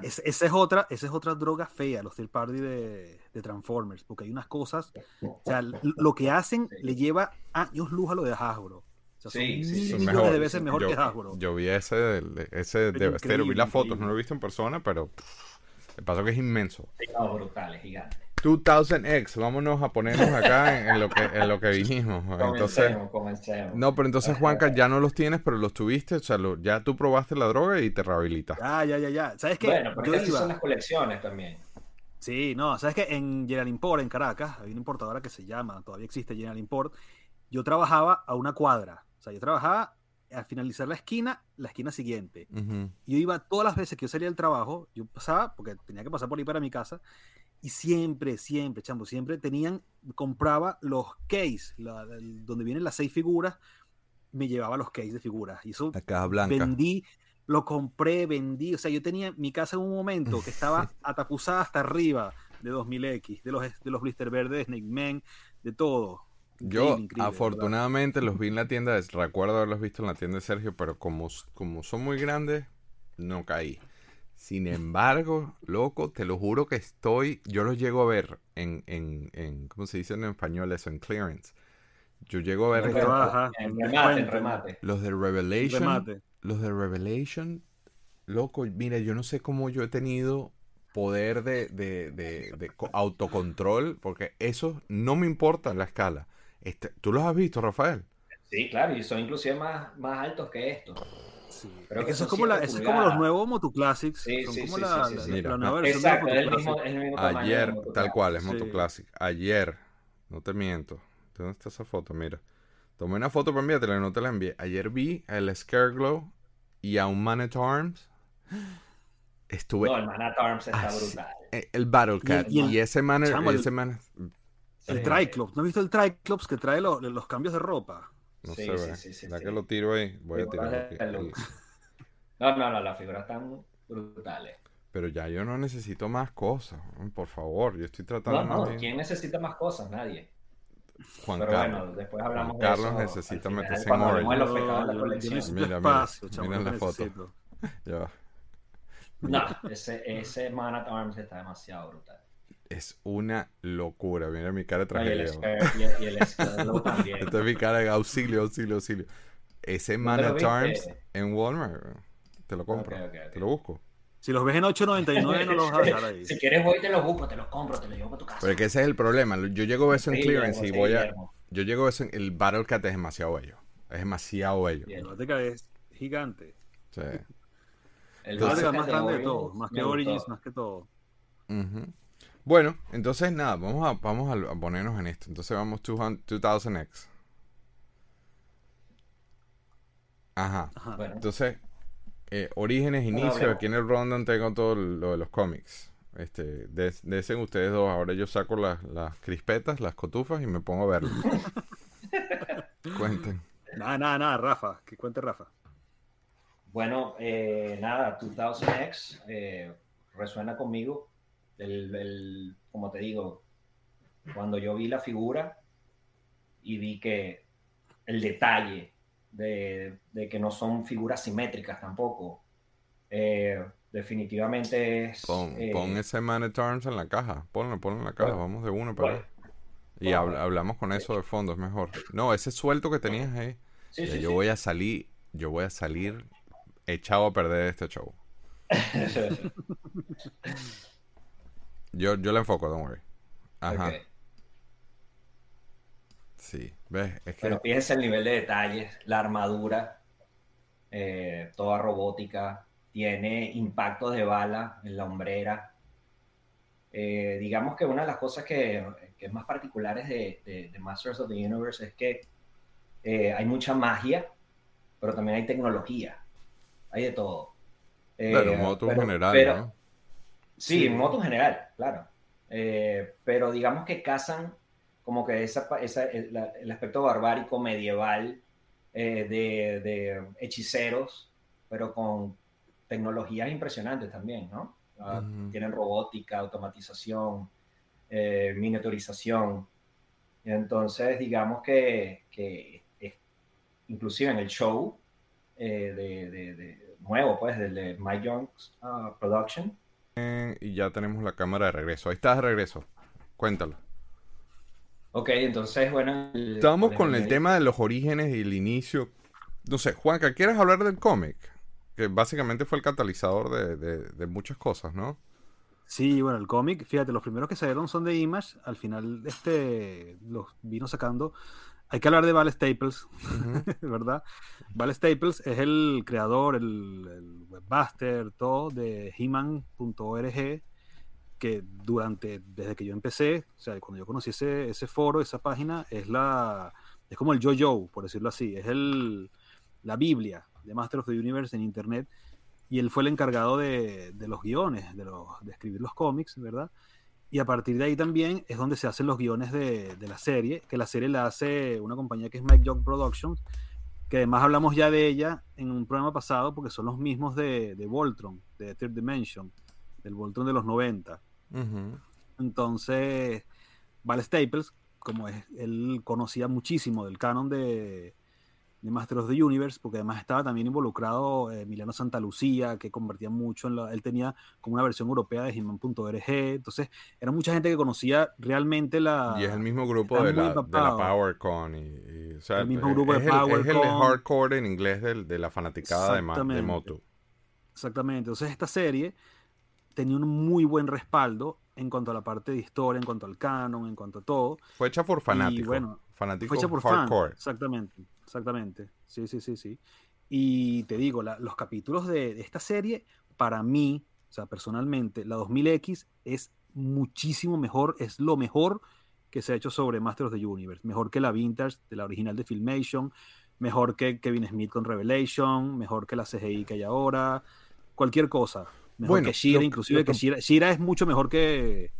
Esa es otra, esa es otra droga fea, los third party de, de Transformers, porque hay unas cosas, o sea, lo que hacen Sí. le lleva años luz a lo de Hasbro. O sea, son Sí, sí. Son millones mejor. de veces mejor yo, que Hasbro. yo vi ese, ese Pero Devastator, vi las fotos, no lo he visto en persona, pero pff, el paso que es inmenso. Sí, no, brutales, gigantes. 2000X, vámonos a ponernos acá en, en lo que en lo que vinimos. Entonces, Comencemos, comencemos. no, pero entonces Juanca ya no los tienes, pero los tuviste, o sea, lo- ya tú probaste la droga y te rehabilitaste. Ya, ya, ya, ya. ¿Sabes qué? Bueno, pero es iba- son las colecciones también. Sí, no, sabes que en General Import, en Caracas, hay una importadora que se llama, todavía existe General Import. Yo trabajaba a una cuadra. Sea, yo trabajaba al finalizar la esquina, la esquina siguiente. Yo iba todas las veces que yo salía del trabajo, yo pasaba, porque tenía que pasar por ahí para mi casa, y siempre, siempre, chambo, siempre tenían, compraba los case, la- donde vienen las seis figuras, me llevaba los case de figuras. Y eso La caja blanca. vendí, lo compré, vendí. O sea, yo tenía mi casa en un momento que estaba atapuzada hasta arriba de 2000X, de los, de los blister verdes, de Snake Man, de todo. Yo verdad. afortunadamente los vi en la tienda, de- recuerdo haberlos visto en la tienda de Sergio, pero como, como son muy grandes, no caí. Sin embargo, loco, te lo juro que estoy, yo los llego a ver en, en, en ¿cómo se dice en español eso? En clearance. Yo llego a ver En rebaja, remate, en descuento, remate. los de Revelation. remate. Los de Revelation, loco, mira, yo no sé cómo yo he tenido poder de, de, de, de co- autocontrol, porque eso no me importa la escala. Este, ¿Tú los has visto, Rafael? Sí, claro, y son inclusive más, más altos que estos. Sí. Es que eso es como, la, siete eso es como los nuevos Moto Classics. Sí, son sí, como sí, la, sí, sí, la- sí. la Mira, nueva versión de Exacto, es el mismo, es el mismo. Ayer, de tal cual, es Sí. Moto Classic. Ayer, no te miento. ¿Dónde está esa foto? Mira. Tomé una foto para enviártela y no te la envié. Ayer vi el Scareglow y a un Man at Arms. Estuve. No, el Man at Arms está brutal. eh, el Battle Cat. y Y, el- ese man, chamo, el- ese man, El Sí. Triclops. ¿No has visto el Triclops que trae lo- los cambios de ropa? no Sí, se sí, ve. sí, sí, ya sí. que lo tiro ahí, voy a de aquí. deluxe. No, no, no, las figuras están brutales. Pero ya yo no necesito más cosas. Por favor, yo estoy tratando No, no, ¿quién necesita más cosas? Nadie. Juan Pero Carlos. bueno, después hablamos Juan de Carlos eso. necesita meterse en de de necesito Mira, mira, espacio, mira la foto. Ya. No, ese, ese Man at Arms está demasiado brutal. Es una locura. Mira mi cara de No, y el tragedia. Y el- también. Esta es mi cara de auxilio, auxilio, auxilio. Ese Man at? Arms en Walmart. Te lo compro. Te lo busco. Si los ves en 8.99 no los vas a dejar ahí. Si quieres voy te los busco, te los compro, te los llevo para tu casa. Pero es que ese es el problema. Yo llego a eso en Sí, clearance y voy sí, a. Guillermo. Yo llego a eso en. El Battle Cat es demasiado bello. Es demasiado bello. Bateca es gigante. Sí. El Bateca Batman más grande de todos. Más que gustó. Origins, más que todo. Ujú. Bueno, entonces nada, vamos a, vamos a, ponernos en esto. Entonces vamos 200 2000X. Ajá. Ajá. Bueno, Entonces, eh, orígenes, inicio, aquí en el rundown tengo todo lo de los cómics. Este, de- desen ustedes dos. Ahora yo saco las, las crispetas, las cotufas y me pongo a verlo. Cuenten. Nada, nada, nada, Rafa. Que cuente Rafa. bueno eh, nada, 2000X eh, resuena conmigo. El, el- como te digo, cuando yo vi la figura y vi que el detalle de, de que no son figuras simétricas tampoco, eh, definitivamente es... Pon, eh, pon ese Man at Arms en la caja. Ponlo, ponlo en la caja. Bueno, Vamos de uno para bueno. Y bueno, hablamos con eso de fondo, es mejor. No, ese suelto que tenías ahí. sí, ya sí, yo sí. voy a salir, yo voy a salir echado a perder este show. Yo, yo le enfoco, don't worry. Ajá. Sí, ves, es que Pero piensa el nivel de detalles, la armadura, eh, toda robótica, tiene impactos de bala en la hombrera. Eh, digamos que una de las cosas que, que es más particulares de, de- de Masters of the Universe es que eh, hay mucha magia, pero también hay tecnología, hay de todo. Claro, pero- general, pero- ¿no? Sí, Sí. en moto en general, claro. Eh, pero digamos que casan como que esa, esa- el, el aspecto barbárico medieval eh, de, de hechiceros pero con tecnologías impresionantes también, ¿no? Ah. Tienen robótica, automatización, eh, miniaturización. Entonces, digamos que, que es- inclusive en el show de, de- de- nuevo, pues, del de Mike Jones ah, Production, Y ya tenemos la cámara de regreso. Ahí estás de regreso. Cuéntalo. Ok, entonces, bueno. el- Estábamos el- con el tema de los orígenes y el inicio. No sé, Juanca, ¿quieres hablar del cómic? Que básicamente fue el catalizador de, de- de muchas cosas, ¿no? Sí, bueno, el cómic, fíjate, los primeros que salieron son de Image, al final este los vino sacando. Hay que hablar de Val Staples, ¿verdad? Val Staples es el creador, el, el webmaster, todo de He-Man.org, que durante, desde que yo empecé, o sea, cuando yo conocí ese, ese foro, esa página, es la, es como el yo-yo, por decirlo así, es el, la Biblia de Master of the Universe en Internet y él fue el encargado de, de los guiones, de, los, de escribir los cómics, ¿verdad? Y a partir de ahí también es donde se hacen los guiones de, de la serie, que la serie la hace una compañía que es Mike Young Productions, que además hablamos ya de ella en un programa pasado, porque son los mismos de, de Voltron, de Third Dimension, del Voltron de los 90. Ujú. Entonces, Val Staples, como es, él conocía muchísimo del canon de, de Master of the Universe, porque además estaba también involucrado eh, Emiliano Santa Lucía, que convertía mucho en la, él tenía como una versión europea de He-Man.org, entonces era mucha gente que conocía realmente la... Y es el mismo grupo de la, de la. PowerCon. Y, y, o sea, El mismo es- grupo de es el, es el PowerCon. hardcore en inglés del- de, la fanaticada de, de Exactamente. Motu. Exactamente. Entonces esta serie tenía un muy buen respaldo en cuanto a la parte de historia, en cuanto al canon, en cuanto a todo. Fue hecha por fanáticos. bueno, fanáticos Fue hecha por fans. hardcore. Exactamente, exactamente. Sí, sí, sí, sí. Y te digo, la- los capítulos de, de esta serie, para mí, o sea, personalmente, la 2000X es muchísimo mejor, es lo mejor que se ha hecho sobre Masters of the Universe. Mejor que la Vintage, de la original de Filmation, mejor que Kevin Smith con Revelation, mejor que la CGI que hay ahora, cualquier cosa. Mejor Bueno, que Shira, inclusive que- Shira, Shira es mucho mejor que,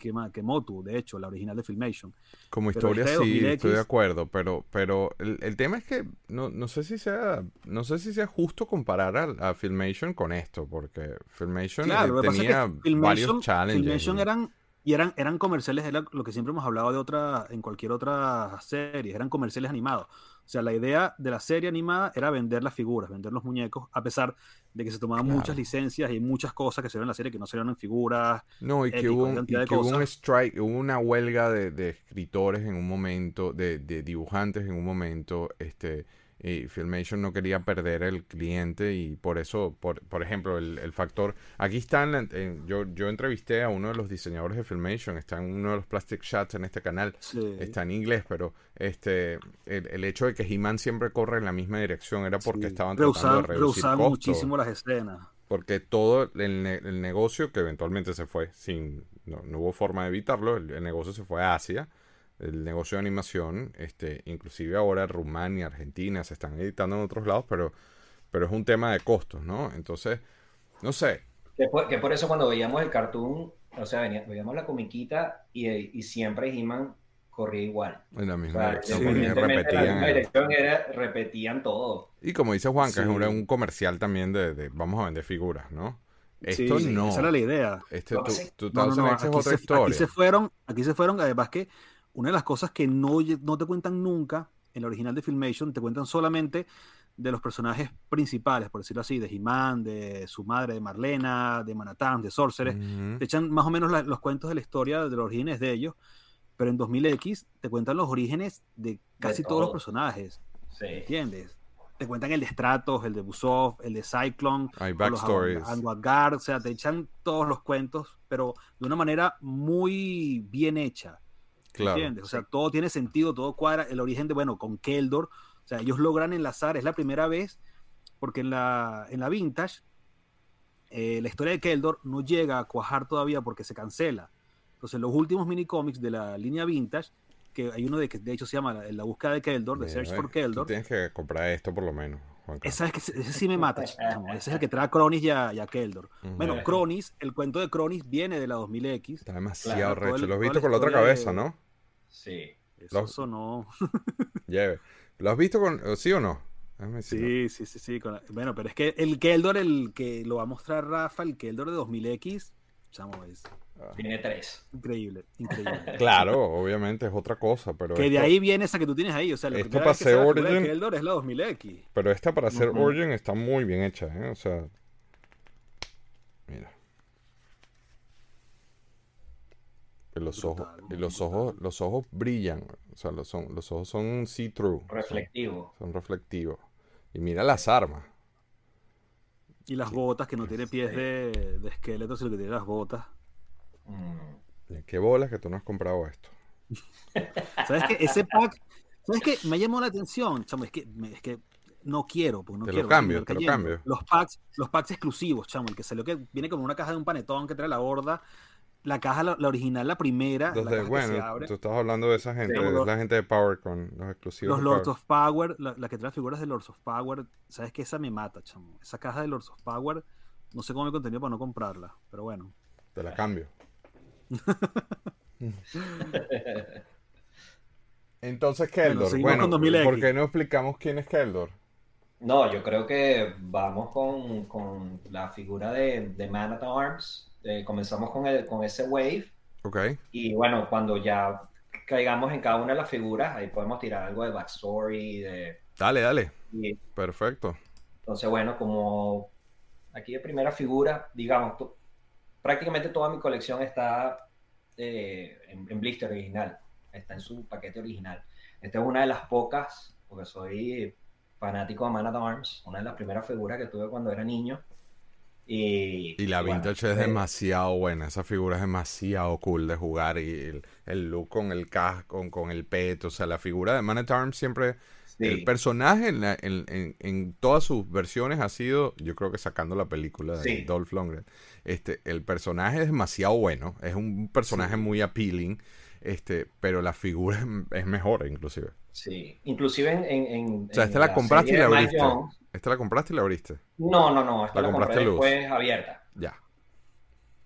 que, que Motu, de hecho, la original de Filmation. Como historia sí, 2000X estoy de acuerdo, pero, pero el, el tema es que no, no sé si sea, no sé si sea justo comparar a, a Filmation con esto, porque Filmation eh, Claro, pasa es tenía que Filmation, varios challenges. Filmation eran, y eran, eran comerciales, era lo que siempre hemos hablado de otra, en cualquier otra serie, eran comerciales animados. O sea, la idea de la serie animada era vender las figuras, vender los muñecos, a pesar de que se tomaban Claro. muchas licencias y muchas cosas que se ven en la serie que no se en figuras. No, y que ético, hubo, un, y que hubo un strike, hubo una huelga de, de escritores en un momento, de, de dibujantes en un momento, este, y Filmation no quería perder el cliente y por eso, por, por ejemplo, el, el factor, aquí está, en la- en- yo, yo entrevisté a uno de los diseñadores de Filmation, está en uno de los Plastic Shots en este canal, Sí. está en inglés, pero este, el, el hecho de que He-Man siempre corre en la misma dirección era porque Sí. estaban tratando Rehusaban- de reducir costos. muchísimo las escenas. Porque todo el, el negocio, que eventualmente se fue sin. No, no hubo forma de evitarlo, el, el negocio se fue a Asia. El negocio de animación, este, inclusive ahora Rumania, Argentina, se están editando en otros lados, pero, pero es un tema de costos, ¿no? Entonces, no sé. Que por, que por eso cuando veíamos el cartoon, o sea, venía- veíamos la comiquita y, y siempre He-Man corría igual. En la O misma sea, dirección, sí. de la repetían. misma dirección era, repetían todo. Y como dice Juanca, es Sí. un, un comercial también de, de vamos a vender figuras, ¿no? Esto Sí, no. Esa era la idea. Este, tú, que tú No, no, no, es aquí se, aquí se fueron, aquí se fueron, además que una de las cosas que no, no te cuentan nunca en la original de Filmation, te cuentan solamente de los personajes principales, por decirlo así, de He-Man, de su madre, de Marlena, de Manhattan, de Sorcerer. Te echan más o menos la- los cuentos de la historia, de los orígenes de ellos, pero en 2000X te cuentan los orígenes de casi todos los personajes, Sí. ¿entiendes? Te cuentan el de Stratos, el de Busov, el de Cyclone, Hay backstories. Anguadgar, o sea, te echan todos los cuentos, pero de una manera muy bien hecha. Claro. ¿Entiendes? O sea, todo tiene sentido, todo cuadra. El origen de, bueno, con Keldor, o sea, ellos logran enlazar, es la primera vez, porque en la, en la Vintage, eh, la historia de Keldor no llega a cuajar todavía porque se cancela. Entonces, los últimos minicómics de la línea Vintage, que hay uno de que de hecho se llama La, la búsqueda de Keldor, de Search ves, for Keldor. tienes que comprar esto por lo menos, Esa es que, ese sí me mata, chamo. ese es el que trae a Cronis y a, y a Keldor. Bueno, Cronis, el cuento de Cronis viene de la 2000X. Está demasiado Claro, recho. Lo has visto con la otra de- cabeza, ¿no? Sí. Eso Lo- sonó. Lleve. ¿Lo has visto con. sí o no? Decir, Sí, sí, sí, sí. con la- Bueno, pero es que el Keldor, el que lo va a mostrar Rafa, el Keldor de 2000X, chamo, es Tiene tres. increíble, increíble. Claro, obviamente es otra cosa, pero que de ahí viene esa que tú tienes ahí. O sea, la esto primera para de Origin- es la 2000X. pero esta para hacer Ujú. Origin está muy bien hecha, ¿eh? O sea, mira. Y los Brutal, ojos, los brutal. ojos, los ojos brillan, o sea, los, son, los ojos son see-through, son, Reflectivo. son reflectivos. Y mira las armas. Y las botas, que no tiene pies de, de esqueleto, sino que tiene las botas. Mm. Qué bolas que tú no has comprado esto. ¿Sabes qué? Ese pack, ¿sabes qué? Me llamó la atención, chamo, es que, es que no quiero, pues no Te lo cambio, te lo cambio. Los packs, los packs exclusivos, chamo, el que salió que viene como una caja de un panetón que trae la gorda. La caja, la, la original, la primera, la Entonces, caja que se bueno, abre. tú estás hablando de esa gente, es la gente de PowerCon, los exclusivos. Los de Lords Power. of Power, la, la que trae figuras de Lords of Power, sabes que esa me mata, chamo. Esa caja de Lords of Power, no sé cómo me contenido para no comprarla, pero bueno. Te la cambio. Entonces, Keldor, bueno, con 2000X. ¿por qué no explicamos quién es Keldor? No, yo creo que vamos con, con la figura de, de Man at Arms. Eh, comenzamos con, el, con ese wave. Ok, Y bueno, cuando ya caigamos en cada una de las figuras, ahí podemos tirar algo de backstory. De, dale, dale, y perfecto. entonces, bueno, como aquí de primera figura, digamos, prácticamente toda mi colección está eh, en, blister original, está en su paquete original. Esta es una de las pocas, porque soy fanático de Man at Arms, una de las primeras figuras que tuve cuando era niño. Y, Y la bueno, vintage es eh, demasiado buena, esa figura es demasiado cool de jugar y el, el look con el casco, con, con el peto, o sea, la figura de Man at Arms siempre... sí. El personaje en, la- en- en- en todas sus versiones ha sido, yo creo que sacando la película de Sí. Dolph Lundgren, este, el personaje es demasiado bueno, es un personaje muy appealing, este, pero la figura es, mejor inclusive. Sí, inclusive en... O sea, esta la compraste y la abriste. Esta la compraste y la abriste. No, no, no, esta La la, compraste compré luz. después abierta. Ya.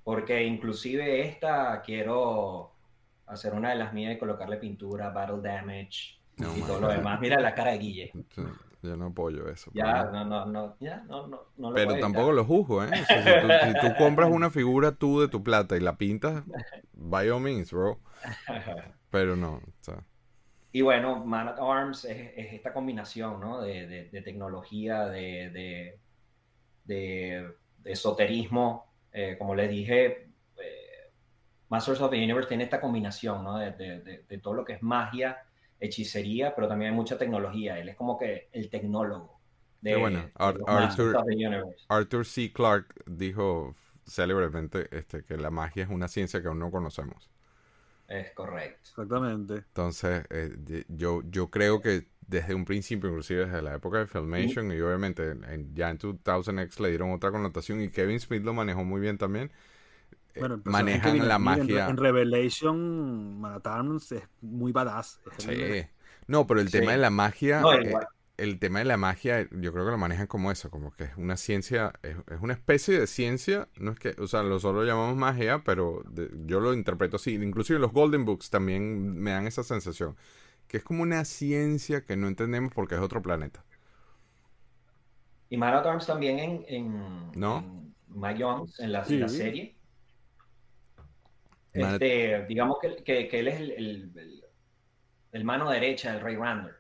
Porque inclusive esta quiero hacer una de las mías y colocarle pintura, battle damage No, y man. todo lo demás. Mira la cara de Guille. Yo, no apoyo eso. Ya, pero- no, no, no, ya, no, no, no lo Pero tampoco lo juzgo, ¿eh? O sea, si, tú, si tú compras una figura tú de tu plata y la pintas, by all means, bro. Pero no, o sea, Y bueno, Man at Arms es, es esta combinación, ¿no? De, de- de tecnología, de, de- esoterismo. Eh, como les dije, eh, Masters of the Universe tiene esta combinación, ¿no? De, todo lo que es magia, hechicería, pero también hay mucha tecnología. Él es como que el tecnólogo de, bueno. Ar- Arthur- of the Universe. Arthur C. Clarke dijo célebremente este, que la magia es una ciencia que aún no conocemos. Es correcto. Exactamente. Entonces, eh, yo, yo creo que desde un principio, inclusive desde la época de Filmation, y obviamente en- ya en 2000X le dieron otra connotación y Kevin Smith lo manejó muy bien también. eh, Bueno, manejan la magia. En, Revelation, Man at Arms es muy badass. Es el- Sí. No, pero el Sí. tema de la magia, No, eh. El tema de la magia, yo creo que lo manejan como eso, como que es una ciencia, es, es una especie de ciencia, no es que, o sea, nosotros lo llamamos magia, pero de- yo lo interpreto así, inclusive los Golden Books también me dan esa sensación, que es como una ciencia que no entendemos porque es otro planeta. Y Man at Arms también en, en, ¿No? en Mike Jones, en la, en Sí. la serie. Este, digamos que, que- que él es el, el- el- el mano derecha del rey Rander,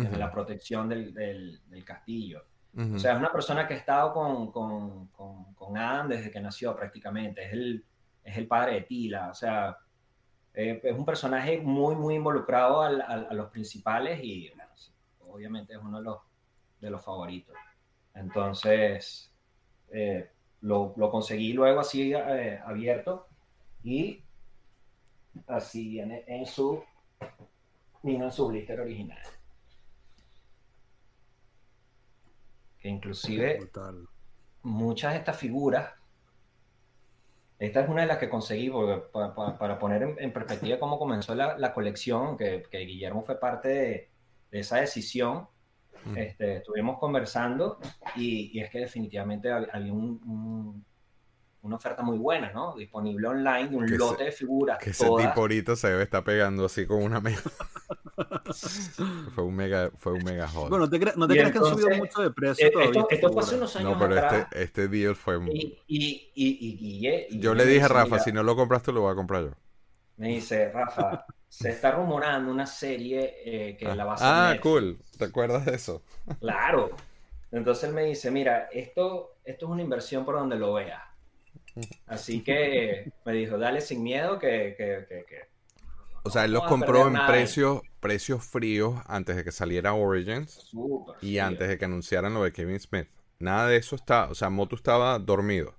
en Ujú, la protección del, del- del castillo. ujú. O sea, es una persona que ha estado con, con, con- con Adam desde que nació prácticamente. Es el, es el padre de Tila. O sea, eh, es un personaje muy, muy involucrado al- al- a los principales y bueno, sí, obviamente es uno de los, de los favoritos. Entonces, eh, lo, lo conseguí luego así eh, abierto y así viene en su, vino en su blister original. Que inclusive muchas de estas figuras, esta es una de las que conseguí porque, pa- pa- para poner en, en perspectiva cómo comenzó la, la colección, que, que Guillermo fue parte de, de esa decisión. Ujú. Este, estuvimos conversando y, y es que definitivamente hab- había un- un- una oferta muy buena, ¿no? Disponible online de un Que ese- lote de figuras. Que ese todas. tipo ahorita se debe estar pegando así con una mesa. Fue un mega, fue un mega hot. Bueno, no te, no te creas que han subido mucho de precio Eh, todavía. esto, fue hace unos años no, pero atrás. este, este deal fue... Y, y, y, y, Yo le dije a Rafa, "Mira", si no lo compras tú, lo voy a comprar yo. Me dice, Rafa, se está rumorando una serie eh, que la va a hacer Ah, Netflix". cool. ¿Te acuerdas de eso? Claro. Entonces él me dice, mira, esto, esto es una inversión por donde lo veas. Así que me dijo, dale sin miedo que... que, que, que O sea, él los vas compró en nada". precios, precios fríos antes de que saliera Origins y frío. antes de que anunciaran lo de Kevin Smith. Nada de eso está, o sea, Motu estaba dormido.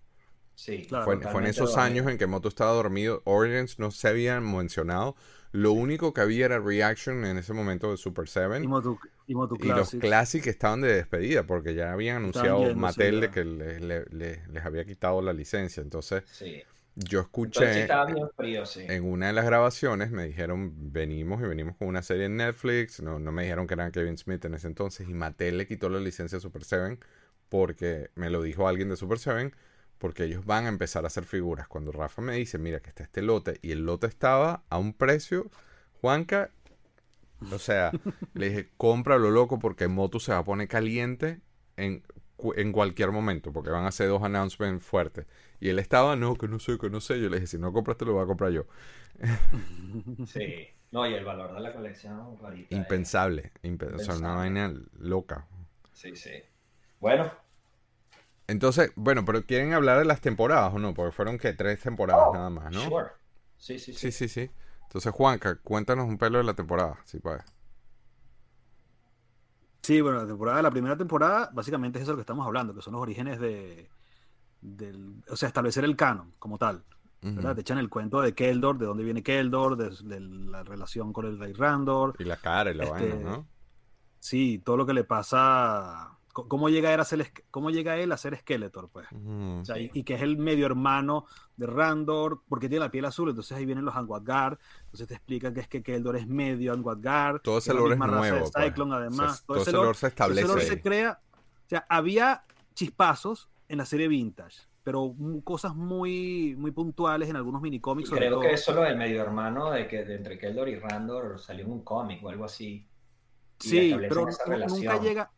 Sí, Claro, Fue, fue en esos dormido. años en que Moto estaba dormido. Origins no se habían mencionado. Lo único que había era Reaction en ese momento de Super 7. Y Motu, y Motu Y los. Classic estaban de despedida porque ya habían anunciado Mattel de que le- le- le- les había quitado la licencia. Entonces Sí. Yo Entonces escuché estaba bien frío, sí. en una de las grabaciones, me dijeron, venimos y venimos con una serie en Netflix. No, no me dijeron que era Kevin Smith en ese entonces. Y Mattel le quitó la licencia a Super 7 porque me lo dijo alguien de Super 7 porque ellos van a empezar a hacer figuras. Cuando Rafa me dice, mira que está este lote, y el lote estaba a un precio, Juanca, o sea, le dije, cómpralo loco porque Moto se va a poner caliente en, en cualquier momento, porque van a hacer dos announcements fuertes. Y él estaba, no, que no sé, que no sé. Yo le dije, si no compraste, lo voy a comprar yo. Sí. No, y el valor de la colección, rarita, eh. Impensable, impe- o sea, una Impensable. vaina loca. Sí, sí. Bueno, Entonces, bueno, pero quieren hablar de las temporadas o no, porque fueron que tres temporadas nada más, ¿no? sure. Sí, sí, Sí, sí. sí, sí. Entonces, Juanca, cuéntanos un pelo de la temporada, si puedes. Sí, bueno, la temporada, la primera temporada, básicamente es eso de lo que estamos hablando, que son los orígenes de, del, o sea, establecer el canon como tal, ¿verdad? Ujú. Te echan el cuento de Keldor, de dónde viene Keldor, de, de la relación con el rey Randor, Y la cara y la Este, vaina, ¿no? sí, todo lo que le pasa, cómo llega él a ser, cómo llega él a ser Skeletor, pues. Ujú. O sea, y, y que es el medio hermano de Randor, porque tiene la piel azul, entonces ahí vienen los Angwadgar, entonces te explican que es que Keldor es medio Angwadgar, Todo que ese lore es nuevo, pues. Cyclone, O sea, además, todo ese lore se establece ese lore se crea, o sea, había chispazos en la serie Vintage, pero cosas muy, muy puntuales en algunos minicómics. creo todo. que eso lo del medio hermano de que de entre Keldor y Randor salió en un cómic o algo así. Sí, pero nunca llega,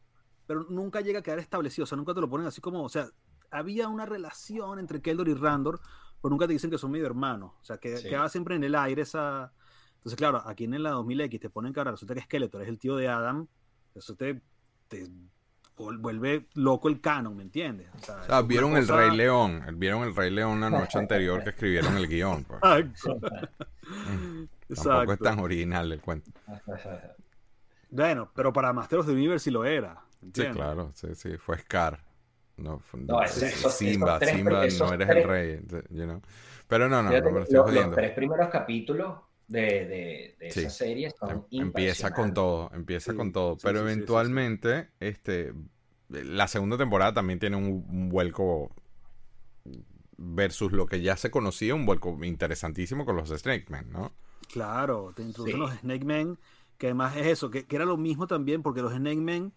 pero nunca llega a quedar establecido, o sea, nunca te lo ponen así como, o sea, había una relación entre Keldor y Randor, pero nunca te dicen que son medio hermanos, o sea, que Sí. quedaba siempre en el aire esa... Entonces, claro, aquí en la 2000X te ponen que ahora resulta que Skeletor es el tío de Adam, eso te, te vuelve loco el canon, ¿me entiendes? O sea, O sea, vieron el cosa- Rey León, vieron el Rey León la noche anterior que escribieron el guion. pues. Exacto. Tampoco es tan original el cuento. Bueno, pero para Master of the Universe sí lo era, Sí, ¿entiendes? claro, sí, sí, fue Scar. No, fue- No, sí, esos- esos Simba, tres- Simba esos no eres tres- el rey, you know. Pero no, no, Fíjate no me lo estoy lo- los, jodiendo. tres primeros capítulos de, de, de Sí. esa serie son Em- Empieza con todo, empieza Sí, con todo. sí, Pero sí, sí, sí, sí. eventualmente, este, la segunda temporada también tiene un, un vuelco versus lo que ya se conocía, un vuelco interesantísimo con los Snake Men, ¿no? Claro, te introducen Sí. los Snake Men, que además es eso, que, que era lo mismo también, porque los Snake Men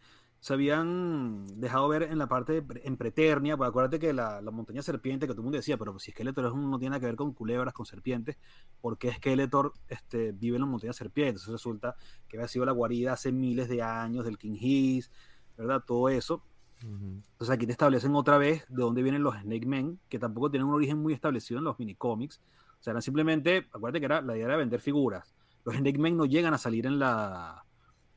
se habían dejado ver en la parte de en Preternia, pues acuérdate que la, la montaña serpiente, que todo el mundo decía, pero pues si Skeletor es un- no tiene nada que ver con culebras, con serpientes, ¿por qué Skeletor este, vive en la montaña serpiente? Entonces resulta que había sido la guarida hace miles de años del King His, ¿verdad? Todo eso. Entonces aquí te establecen otra vez de dónde vienen los Snake Men, que tampoco tienen un origen muy establecido en los minicómics. O sea, eran simplemente, acuérdate que era, la idea era vender figuras. Los Snake Men no llegan a salir en la,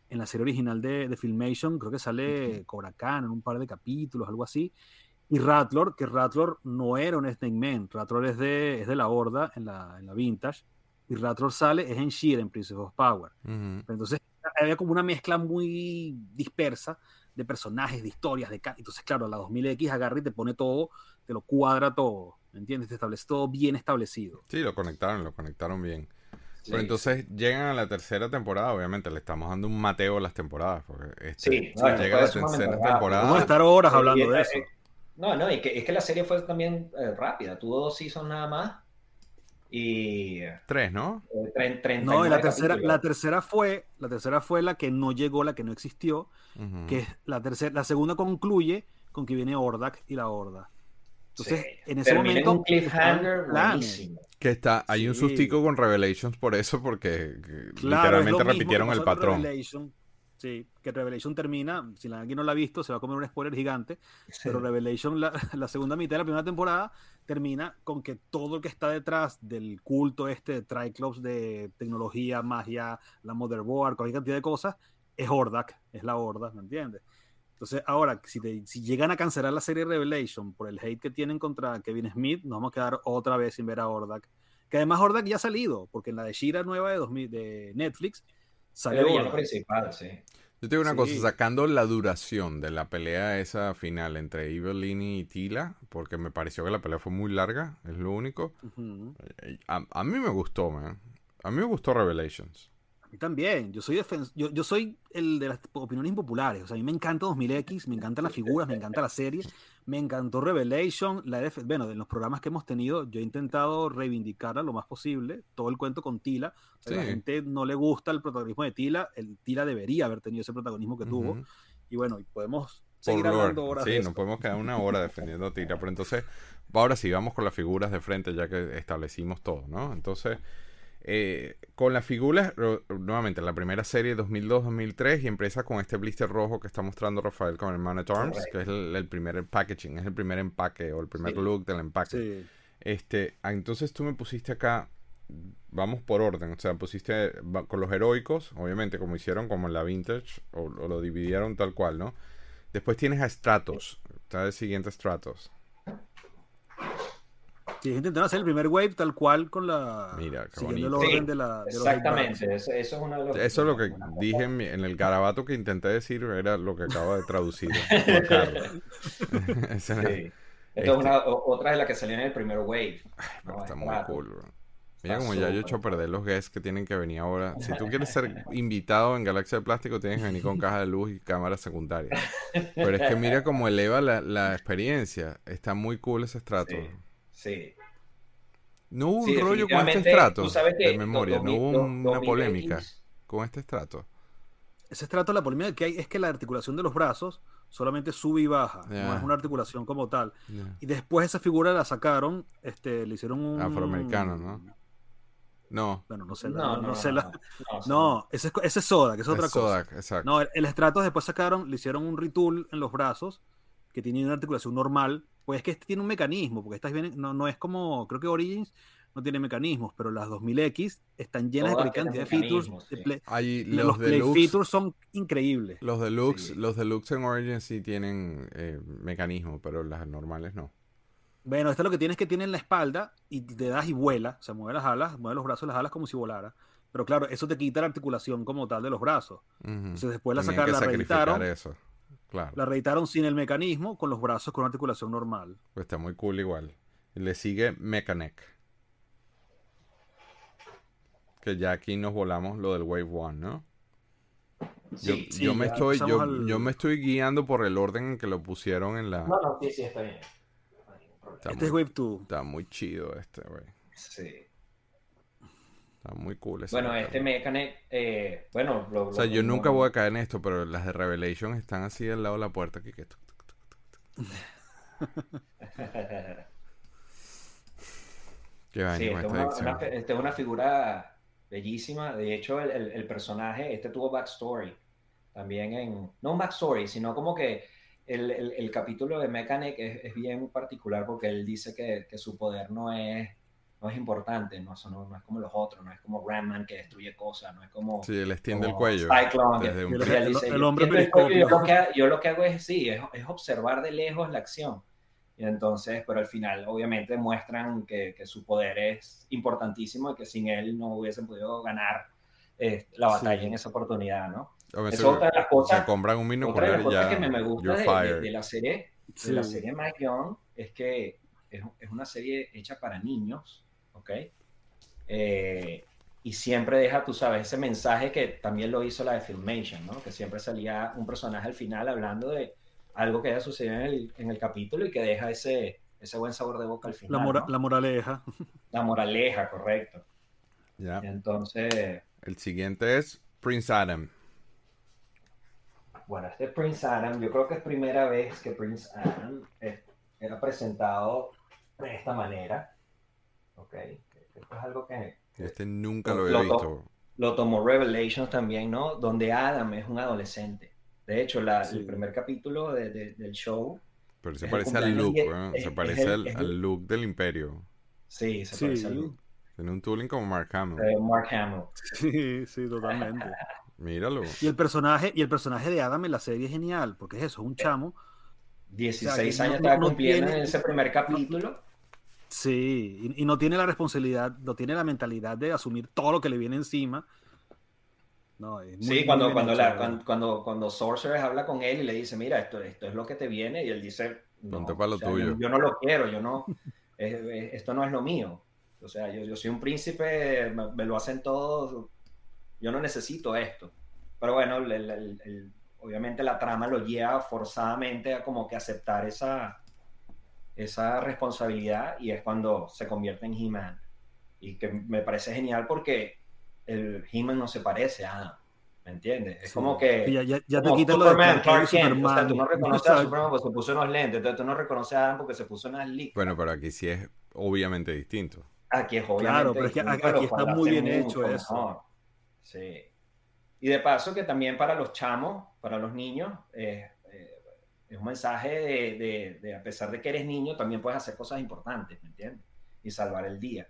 en la serie original de, de Filmation, creo que sale Cobra Khan en un par de capítulos, algo así. Y Ratlor, que Ratlor no era un Snake Man, Ratlor es de, es de la Horda en la, en la Vintage. Y Ratlor sale, es en Sheer, en Princess of Power. Ujú. Pero Entonces había como una mezcla muy dispersa de personajes, de historias, de entonces claro, la 2000X agarra y te pone todo, te lo cuadra todo, ¿me entiendes? Te establece todo bien establecido. Sí, lo conectaron, lo conectaron bien. Sí. Pero entonces llegan a la tercera temporada, obviamente le estamos dando un mateo a las temporadas, porque este, Sí, no, llega fue la tercera temporada. Vamos a estar horas hablando de eh, eso. eh, No, no, y que, es que la serie fue también eh, rápida. Tuvo dos seasons nada más. Y eh, Tres, ¿no? tre- 39 No, y la tercera, capítulos. la tercera fue, la tercera fue la que no llegó, la que no existió, que es la tercera, la segunda concluye con que viene Ordak y la Horda. Entonces, Sí. en ese Termina momento. un cliffhanger buenísimo. Que está, hay un Sí. sustico con Revelations por eso, porque que Claro, literalmente lo repitieron el patrón. Revelation. Sí, que Revelation termina, si alguien no la ha visto, se va a comer un spoiler gigante, pero Sí. Revelation, la, la segunda mitad de la primera temporada, termina con que todo el que está detrás del culto este de Triclops de tecnología, magia, la motherboard, cualquier cantidad de cosas, es Hordak, es la Horda, ¿me entiendes? Entonces, ahora, si, te- si llegan a cancelar la serie Revelation por el hate que tienen contra Kevin Smith, nos vamos a quedar otra vez sin ver a Hordak. Que además Hordak ya ha salido, porque en la de Shira nueva de, 2000 de Netflix El salió Hordak. principal, sí. Yo te digo una Sí. cosa, sacando la duración de la pelea esa final entre Evelyn y Tila, porque me pareció que la pelea fue muy larga, es lo único. Eh, A, a mí me gustó, man. A mí me gustó Revelations. Mí también, yo soy yo, yo soy el de las opiniones impopulares, o sea, a mí me encanta 2000X, me encantan las figuras, me encanta la serie, me encantó Revelation, la bueno, en los programas que hemos tenido, yo he intentado reivindicarla lo más posible, todo el cuento con Tila, o sea, la gente no le gusta el protagonismo de Tila, el Tila debería haber tenido ese protagonismo que tuvo, y bueno, podemos seguir hablando horas Sí, de nos podemos quedar una hora defendiendo a Tila, pero entonces, ahora sí, vamos con las figuras de frente ya que establecimos todo, ¿no? Entonces, eh, con las figuras, nuevamente, la primera serie 2002-2003 y empieza con este blister rojo que está mostrando Rafael con el Man at Arms, que es el, el primer packaging, es el primer empaque o el primer Sí. look del empaque. Sí. Este, ah, entonces tú me pusiste acá, vamos por orden, o sea, pusiste con los heroicos, obviamente, como hicieron como en la vintage, o, o lo dividieron tal cual, ¿no? Después tienes a Stratos, está el siguiente Stratos. Sí, intentaron hacer el primer wave tal cual con la... Mira, qué siguiendo el orden Sí, de la... de Exactamente, eso, eso es uno de los... Eso es lo que dije en, mi- en el garabato que intenté decir, era lo que acabo de traducir. Esa era- Sí. Esto Este- es una, o- otra de las que salió en el primer wave. pero No, está es muy cool, bro. Mira Está como ya yo he hecho a perder los guests que tienen que venir ahora. Si tú quieres ser invitado en Galaxia de Plástico, tienes que venir con caja de luz y cámara secundaria. Pero es que mira cómo eleva la, la experiencia. Está muy cool ese estrato. Sí, sí. No hubo un rollo con este estrato de memoria. No hubo 2000, una 2000X, polémica con este estrato. Ese estrato, la polémica que hay es que la articulación de los brazos solamente sube y baja, no es una articulación como tal. Y después esa figura la sacaron, este, le hicieron un... Afroamericano, ¿no? No. Bueno, no sé, No, la- no, no, no, no sé no, la- no, No, ese es, ese es Soda, que es otra es cosa. Sodak, exacto. No, el, el estrato después sacaron, le hicieron un retool en los brazos que tiene una articulación normal. Pues es que este tiene un mecanismo, porque estas vienen, no, no es como, creo que Origins no tiene mecanismos, pero las 2000X están llenas Todas de cantidad de features. mecanismos, de sí. play- Hay los los play deluxe. features son increíbles. Los deluxe, Sí. los deluxe en Origin sí tienen eh, mecanismo, pero las normales no. Bueno, esto lo que tiene es que tiene en la espalda y te das y vuela, o sea, mueve las alas, mueve los brazos, las alas como si volara. Pero claro, eso te quita la articulación como tal de los brazos. Ujú. Entonces después la sacaron, la reeditaron, eso. Claro. la reeditaron sin el mecanismo, con los brazos con una articulación normal. Pues está muy cool igual. Le sigue Mechanic. Que ya aquí nos volamos lo del Wave 1, ¿no? Yo, Sí, sí, yo me estoy, yo, pasamos al- yo me estoy guiando por el orden en que lo pusieron en la. No, no, sí, sí, está bien. No Este es Wave 2. está muy chido este, güey. Sí. Está muy cool Bueno, este Mechanic, eh, bueno, lo, O sea, lo- yo lo- nunca voy a caer en esto, pero las de Revelation están así al lado de la puerta aquí que. Qué Sí, con esta es una, edición. una- esta es una figura bellísima. De hecho, el, el- el personaje, este tuvo backstory. También en. No un backstory, sino como que el, el- el capítulo de Mechanic es, es bien particular porque él dice que, que su poder no es, no es importante, no, Eso no, no es como los otros, no es como Ramman que destruye cosas, no es como. Sí, él extiende el cuello. Cyclone, que- desde un El- el "Yo hombre el cuello y yo periscopio". lo que yo lo que hago es, sí, es, es observar de lejos la acción. Y entonces, pero al final, obviamente, muestran que, que su poder es importantísimo y que sin él no hubiesen podido ganar eh, la batalla Sí. en esa oportunidad, ¿no? Veces Es otra de las cosas, se compran un otra de binocular las y cosas ya que me, me gusta de, de- de la serie, Sí. de la serie Mike Young es que es, es una serie hecha para niños, ¿ok? Eh, y siempre deja, tú sabes, ese mensaje que también lo hizo la de Filmation, ¿no? Que siempre salía un personaje al final hablando de algo que haya sucedido en el, en el capítulo y que deja ese, ese buen sabor de boca al final. La, mora- ¿no? la moraleja. La moraleja, correcto. Ya. Entonces, El siguiente es Prince Adam. bueno, este Prince Adam, yo creo que es primera vez que Prince Adam es era presentado de esta manera. ¿Ok? Esto es algo que... Este nunca lo había visto. Lo tomó Revelations también, ¿no? Donde Adam es un adolescente. De hecho, la, el primer capítulo de, del show... Pero se parece al look, se parece al, look del imperio. Sí, se parece al look. Tiene un tooling como Mark Hamill. Eh, Mark Hamill. Sí, sí, totalmente. Míralo. Y el personaje, y el personaje de Adam en la serie es genial, porque es eso, es un chamo. 16 años estaba cumpliendo en ese primer capítulo. Sí, y, no tiene la responsabilidad, no tiene la mentalidad de asumir todo lo que le viene encima. No, sí, cuando, cuando, la, cuando, cuando, Sorcerer habla con él y le dice, mira, esto, esto es lo que te viene, y él dice, no, para lo tuyo. Yo, no lo quiero, yo no, esto no es lo mío. O sea, yo, yo soy un príncipe, me, lo hacen todos, yo no necesito esto. Pero bueno, obviamente la trama lo lleva forzadamente a como que aceptar esa, esa responsabilidad y es cuando se convierte en He-Man. Y que me parece genial porque el He-Man no se parece a Adam. ¿Me entiendes? Es como que. Ya, ya, ya te quitas lo de Clark Kent. O sea, tú no reconoces a Superman porque se puso unos lentes. Entonces tú no reconoces a Adam porque se puso unas licras. Bueno, pero aquí sí es obviamente distinto. Aquí es obviamente Claro, pero es que aquí, está muy bien hecho eso. Sí. Y de paso que también para los chamos, para los niños, eh, es un mensaje de, de, a pesar de que eres niño, también puedes hacer cosas importantes, ¿me entiendes? Y salvar el día.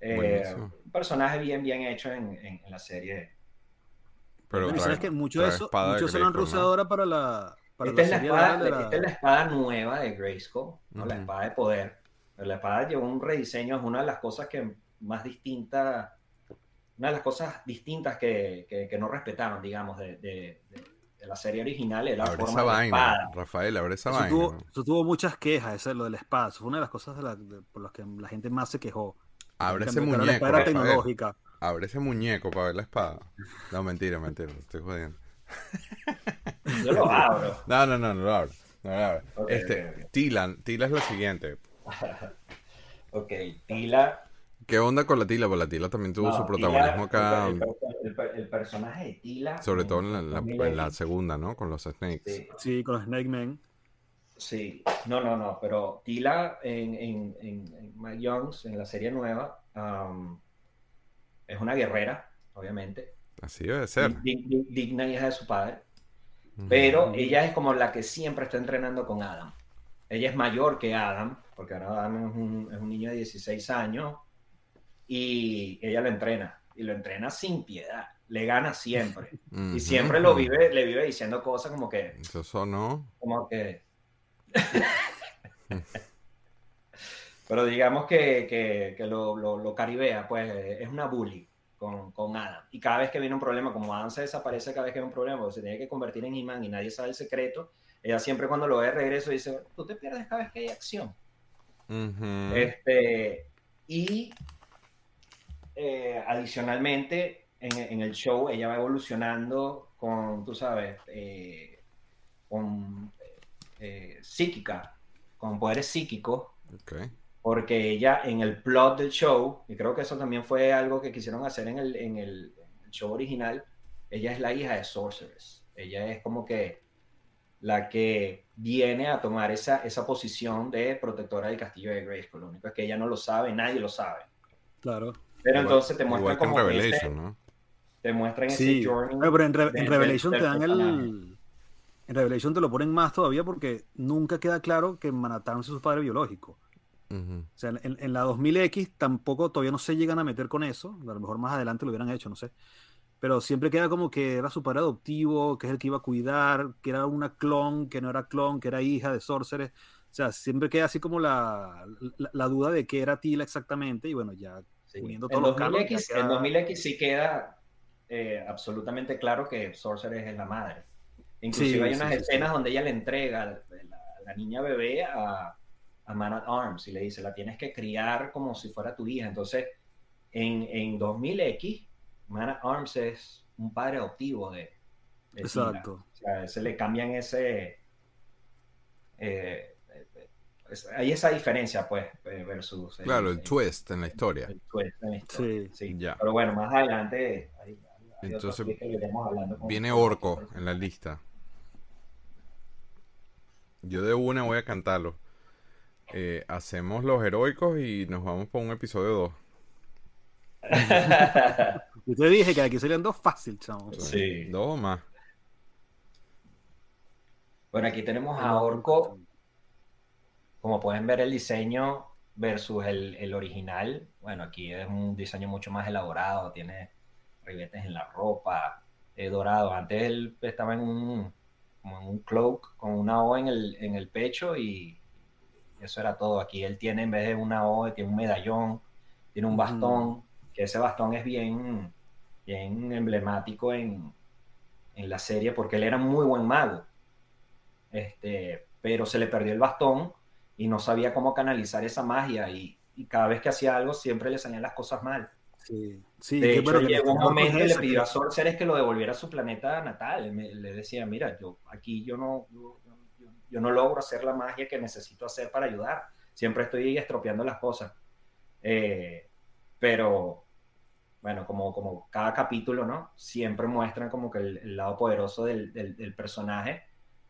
Eh, un personaje bien, bien hecho en, en, la serie. Pero sabes que mucho de eso, mucho se lo han usado ahora para la. Para esta, la es la espada, esta es la espada nueva de Grayskull, ¿no? la espada de poder. la espada llevó un rediseño, es una de las cosas que más distinta, una de las cosas distintas que, que, no respetaron, digamos, de la serie original era abre forma esa vaina, Rafael, abre esa eso vaina. Tuvo, eso tuvo muchas quejas, eso, lo del espada. Eso fue una de las cosas por las que la gente más se quejó. Abre ese muñeco. Era tecnológica. Abre ese muñeco para ver la espada. No, mentira, mentira, estoy jodiendo. Yo lo abro. No, no, no, no lo abro. No lo abro. este, Tila, Tila es lo siguiente. ok, Tila ¿Qué onda con la Tila? Pues la Tila también tuvo su protagonismo acá. El, personaje de Tila. Sobre todo en la, segunda, ¿no? Con los Snakes. Sí, con los Snake Men. Sí, no, no, no, pero Tila en, en, en, Mike Jones, en la serie nueva, es una guerrera, obviamente. Así debe ser. digna hija de su padre. Pero ella es como la que siempre está entrenando con Adam. Ella es mayor que Adam, porque ahora Adam es un, es un niño de 16 años y ella lo entrena y lo entrena sin piedad, le gana siempre y siempre lo vive, le vive diciendo cosas como que eso no, como que pero digamos que, que, que lo, lo, caribea, pues es una bully con, con, Adam. Y cada vez que viene un problema, como Adam se desaparece cada vez que hay un problema, o se tiene que convertir en imán y nadie sabe el secreto, ella siempre cuando lo ve de regreso dice, tú te pierdes cada vez que hay acción. este, y eh, adicionalmente, en, el show ella va evolucionando con, tú sabes, eh, con eh, psíquica, con poderes psíquicos. Porque ella en el plot del show, y creo que eso también fue algo que quisieron hacer en el, en el, show original, ella es la hija de Sorceress. Ella es como que la que viene a tomar esa, esa posición de protectora del castillo de Grace. Lo único es que ella no lo sabe, nadie lo sabe. Claro. Pero entonces te muestran como en Revelation, ¿no? Te muestran ese journey. pero en, Revelation te dan el... En Revelation te lo ponen más todavía porque nunca queda claro que Manhattan es su padre biológico. O sea, en, la 2000X tampoco todavía no se llegan a meter con eso. A lo mejor más adelante lo hubieran hecho, no sé. Pero siempre queda como que era su padre adoptivo, que es el que iba a cuidar, que era una clon, que no era clon, que era hija de Sorcerer. O sea, siempre queda así como la, la duda de qué era Tila exactamente. Y bueno, ya en 2000X, sí queda eh, absolutamente claro que Sorcerer es la madre. Inclusive hay unas escenas donde ella le entrega la, niña bebé a, a, Man at Arms y le dice, la tienes que criar como si fuera tu hija. Entonces, en, en 2000X, Man at Arms es un padre adoptivo de... Exacto. O sea, se le cambian ese... Hay esa diferencia, pues, eh, versus... claro, el, twist en la historia. El twist en la historia, sí. Ya. Pero bueno, más adelante... Entonces, viene Orco en la lista. Yo de una voy a cantarlo. eh, hacemos los heroicos y nos vamos por un episodio 2. Yo te dije que aquí serían dos fácil, chamo. Sí. Dos o más. Bueno, aquí tenemos a Orco. Como pueden ver, el diseño versus el, el original. Bueno, aquí es un diseño mucho más elaborado. Tiene ribetes en la ropa, eh, dorado. Antes él estaba en un, como en un cloak con una O en el, en el pecho y eso era todo. Aquí él tiene, en vez de una O, tiene un medallón, tiene un bastón, que ese bastón es bien, bien emblemático en, en la serie porque él era muy buen mago. Este, pero se le perdió el bastón y no sabía cómo canalizar esa magia y, y cada vez que hacía algo siempre le salían las cosas mal. Sí, sí. De hecho, bueno que llegó un momento y le pidió a que- Sorceres que lo devolviera a su planeta natal. Me- le decía, mira, yo aquí yo no, yo, yo- yo no logro hacer la magia que necesito hacer para ayudar. Siempre estoy estropeando las cosas. Eh, pero, bueno, como, como cada capítulo, ¿no? Siempre muestran como que el, el lado poderoso del, del- del personaje,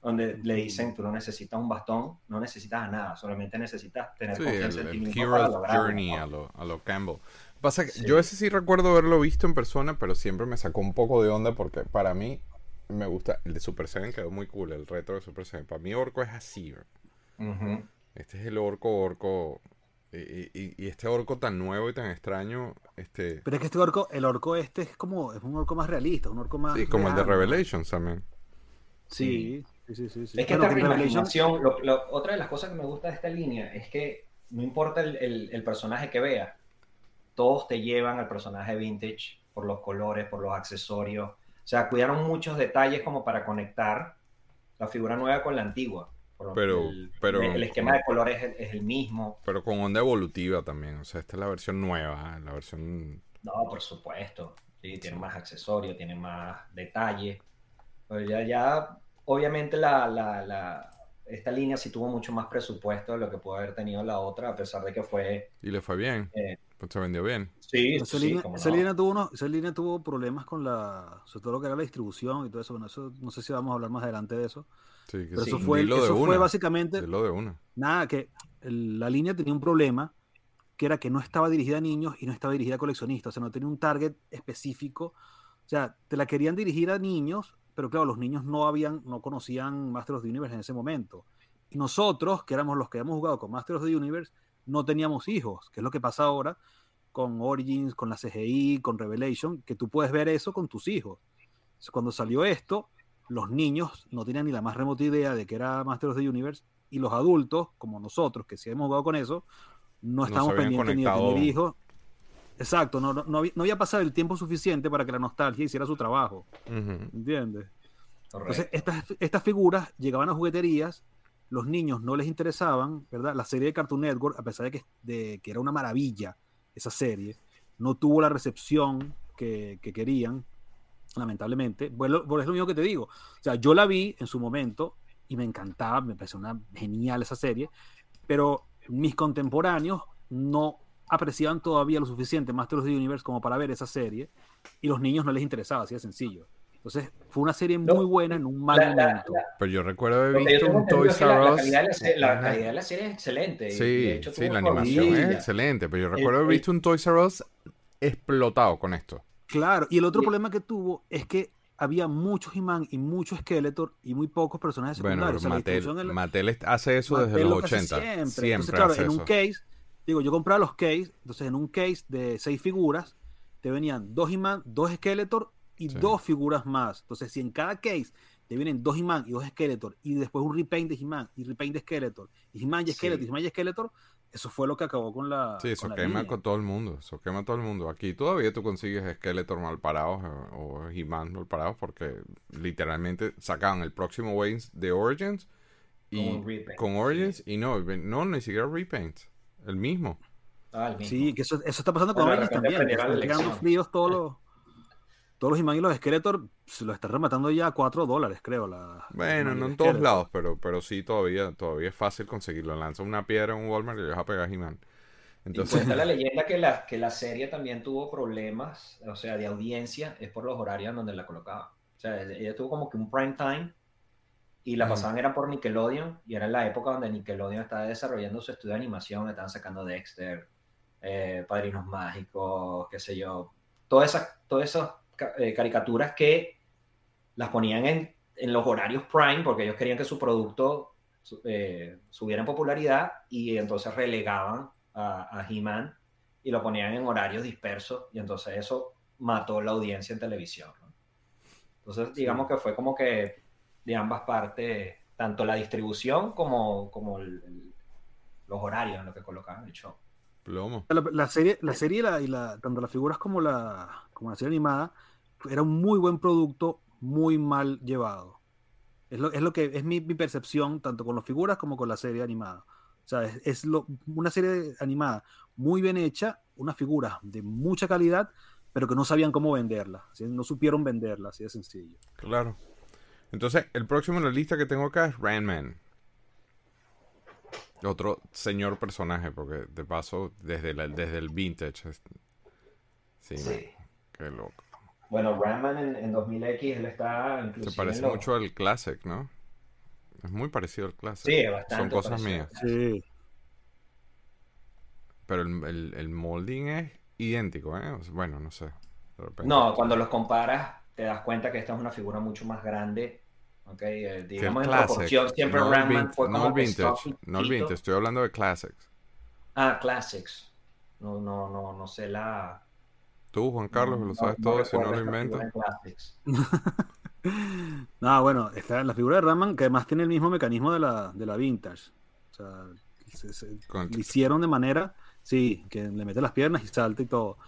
donde le dicen, tú no necesitas un bastón, no necesitas nada, solamente necesitas tener Sí, confianza el, en ti el mismo para Hero's lograrlo, Journey ¿no? a lo, a lo Campbell. Pasa que Sí. yo ese sí recuerdo haberlo visto en persona, pero siempre me sacó un poco de onda porque para mí me gusta. El de Super Seven quedó muy cool, el retro de Super Seven. Para mí, Orco es así. Este es el Orco, Orco. Y, y- y este Orco tan nuevo y tan extraño. Este, Pero es que este orco, el orco este es como, es un orco más realista, un orco más. sí, como el de. Revelations también. Sí, sí, sí, sí. sí. Es que Bueno, esta reimaginación, lo- lo- otra de las cosas que me gusta de esta línea es que no importa el, el- el personaje que veas, todos te llevan al personaje vintage por los colores, por los accesorios. O sea, cuidaron muchos detalles como para conectar la figura nueva con la antigua. Por Pero- el, pero- el esquema de colores es, el- es el mismo. Pero con onda evolutiva también. O sea, esta es la versión nueva, la versión... No, por supuesto. Sí, tiene más accesorios, tiene más detalles. Pero ya, ya, obviamente la, la, la- esta línea sí tuvo mucho más presupuesto de lo que pudo haber tenido la otra, a pesar de que fue... Y le fue bien. Eh, Pues se vendió bien. sí, Esa, sí, línea, esa no. línea tuvo unos- esa línea tuvo problemas con la, sobre todo lo que era la distribución y todo eso. Bueno, eso no sé si vamos a hablar más adelante de eso. Sí, que Pero sí. eso fue, Dilo de eso fue una, básicamente Dilo de una. nada que el- la línea tenía un problema que era que no estaba dirigida a niños y no estaba dirigida a coleccionistas, o sea, no tenía un target específico. O sea, te la querían dirigir a niños, pero claro, los niños no habían, no conocían Master of the Universe en ese momento. Y nosotros, que éramos los que habíamos jugado con Master of the Universe, no teníamos hijos, que es lo que pasa ahora con Origins, con la CGI, con Revelation, que tú puedes ver eso con tus hijos. Cuando salió esto, los niños no tenían ni la más remota idea de que era Master of the Universe y los adultos, como nosotros, que sí hemos jugado con eso, no estamos pendientes ni de tener hijos. Exacto, no, no, no había, no había pasado el tiempo suficiente para que la nostalgia hiciera su trabajo, Ujú. ¿entiendes? Correcto. Entonces, estas, estas figuras llegaban a jugueterías, los niños no les interesaban, ¿verdad? La serie de Cartoon Network, a pesar de que, de que era una maravilla esa serie, no tuvo la recepción que, que querían, lamentablemente. Bueno, por es lo mismo que te digo. O sea, yo la vi en su momento y me encantaba, me pareció una genial esa serie, pero mis contemporáneos no apreciaban todavía lo suficiente Master of the Universe como para ver esa serie y los niños no les interesaba, así de sencillo. Entonces, fue una serie No, muy buena en un mal la- la- momento. la- Pero yo recuerdo haber visto un Toys la, R la Us. la, la calidad de la serie es excelente. y Sí, de hecho sí, la animación es excelente, pero yo recuerdo haber visto un Toys R Us explotado con esto. Claro, y el otro Y- problema que tuvo es que había muchos He-Man y muchos Skeletor y muy pocos personajes Bueno, secundarios. pero O sea, la Mattel, la- Mattel hace eso desde Mattel los lo hace 80. Siempre. Siempre, Entonces, claro, hace en un case, digo, yo compraba los case, entonces en un case de seis figuras te venían dos He-Man, dos Skeletor y Sí. dos figuras más. Entonces, si en cada case te vienen dos He-Man y dos Skeletor y después un repaint de He-Man y repaint de Skeletor y He-Man y Sí. Skeletor y He-Man y Skeletor, eso fue lo que acabó con la. Sí, eso con la quema línea. con todo el mundo. Eso quema todo el mundo. Aquí todavía tú consigues Skeletor mal parados eh, o He-Man mal parados porque literalmente sacaban el próximo Wave de Origins y con Origins y no, no, ni siquiera repaint. El mismo. Ah, el mismo. Sí, que eso, eso está pasando con Bueno, repente también. que Están fríos todos los. Todos los y los Skeletor se lo están rematando ya a 4 dólares, creo. La, Bueno, y no en todos Skeletor. lados, pero, pero sí todavía, todavía es fácil conseguirlo. Lanza una piedra en un Walmart y le vas a pegar a He-Man. Y Entonces, cuenta la leyenda que la, que la serie también tuvo problemas, o sea, de audiencia, es por los horarios en donde la colocaba. O sea, ella tuvo como que un prime time y la Mm. pasaban era por Nickelodeon y era en la época donde Nickelodeon estaba desarrollando su estudio de animación, estaban sacando Dexter, eh, Padrinos Mágicos, qué sé yo, todas esas, todas esas eh, caricaturas que las ponían en, en los horarios prime porque ellos querían que su producto eh, subiera en popularidad y entonces relegaban a, a He-Man y lo ponían en horarios dispersos y entonces eso mató la audiencia en televisión. ¿no? Entonces digamos que fue como que de ambas partes, tanto la distribución como, como el- el- los horarios en los que colocaban el show. Plomo. La, la serie, la serie y la, y la- tanto las figuras como la, como la serie animada, era un muy buen producto, muy mal llevado. Es lo, es lo que es mi, mi percepción, tanto con las figuras como con la serie animada. O sea, es, es lo- una serie animada muy bien hecha, unas figuras de mucha calidad, pero que no sabían cómo venderla. ¿sí? No supieron venderla, así de sencillo. Claro. Entonces, el próximo en la lista que tengo acá es Randman. Otro señor personaje, porque de paso, desde, la- desde el vintage. es- Sí, Sí. qué loco. Bueno, Randman en, en 2000X él está inclusive Se parece mucho al Classic, ¿no? Es muy parecido al Classic. Sí, bastante Son cosas mías. Sí. Pero el, el, el molding es idéntico, ¿eh? Bueno, no sé. de repente. No, cuando los comparas te das cuenta que esta es una figura mucho más grande. ¿ok? Eh, el digamos en proporción, siempre no el Randman fue no como el que vintage, no el vintage, estoy hablando de Classics. Ah, Classics. No, no, no, no sé la... Tú, Juan Carlos, no- lo no- sabes no todo, si no lo inventas. No, bueno, está la figura de Raman, que además tiene el mismo mecanismo de la, de la vintage. O sea, se- se- Con- lo hicieron de manera, sí, que le mete las piernas y salta y todo.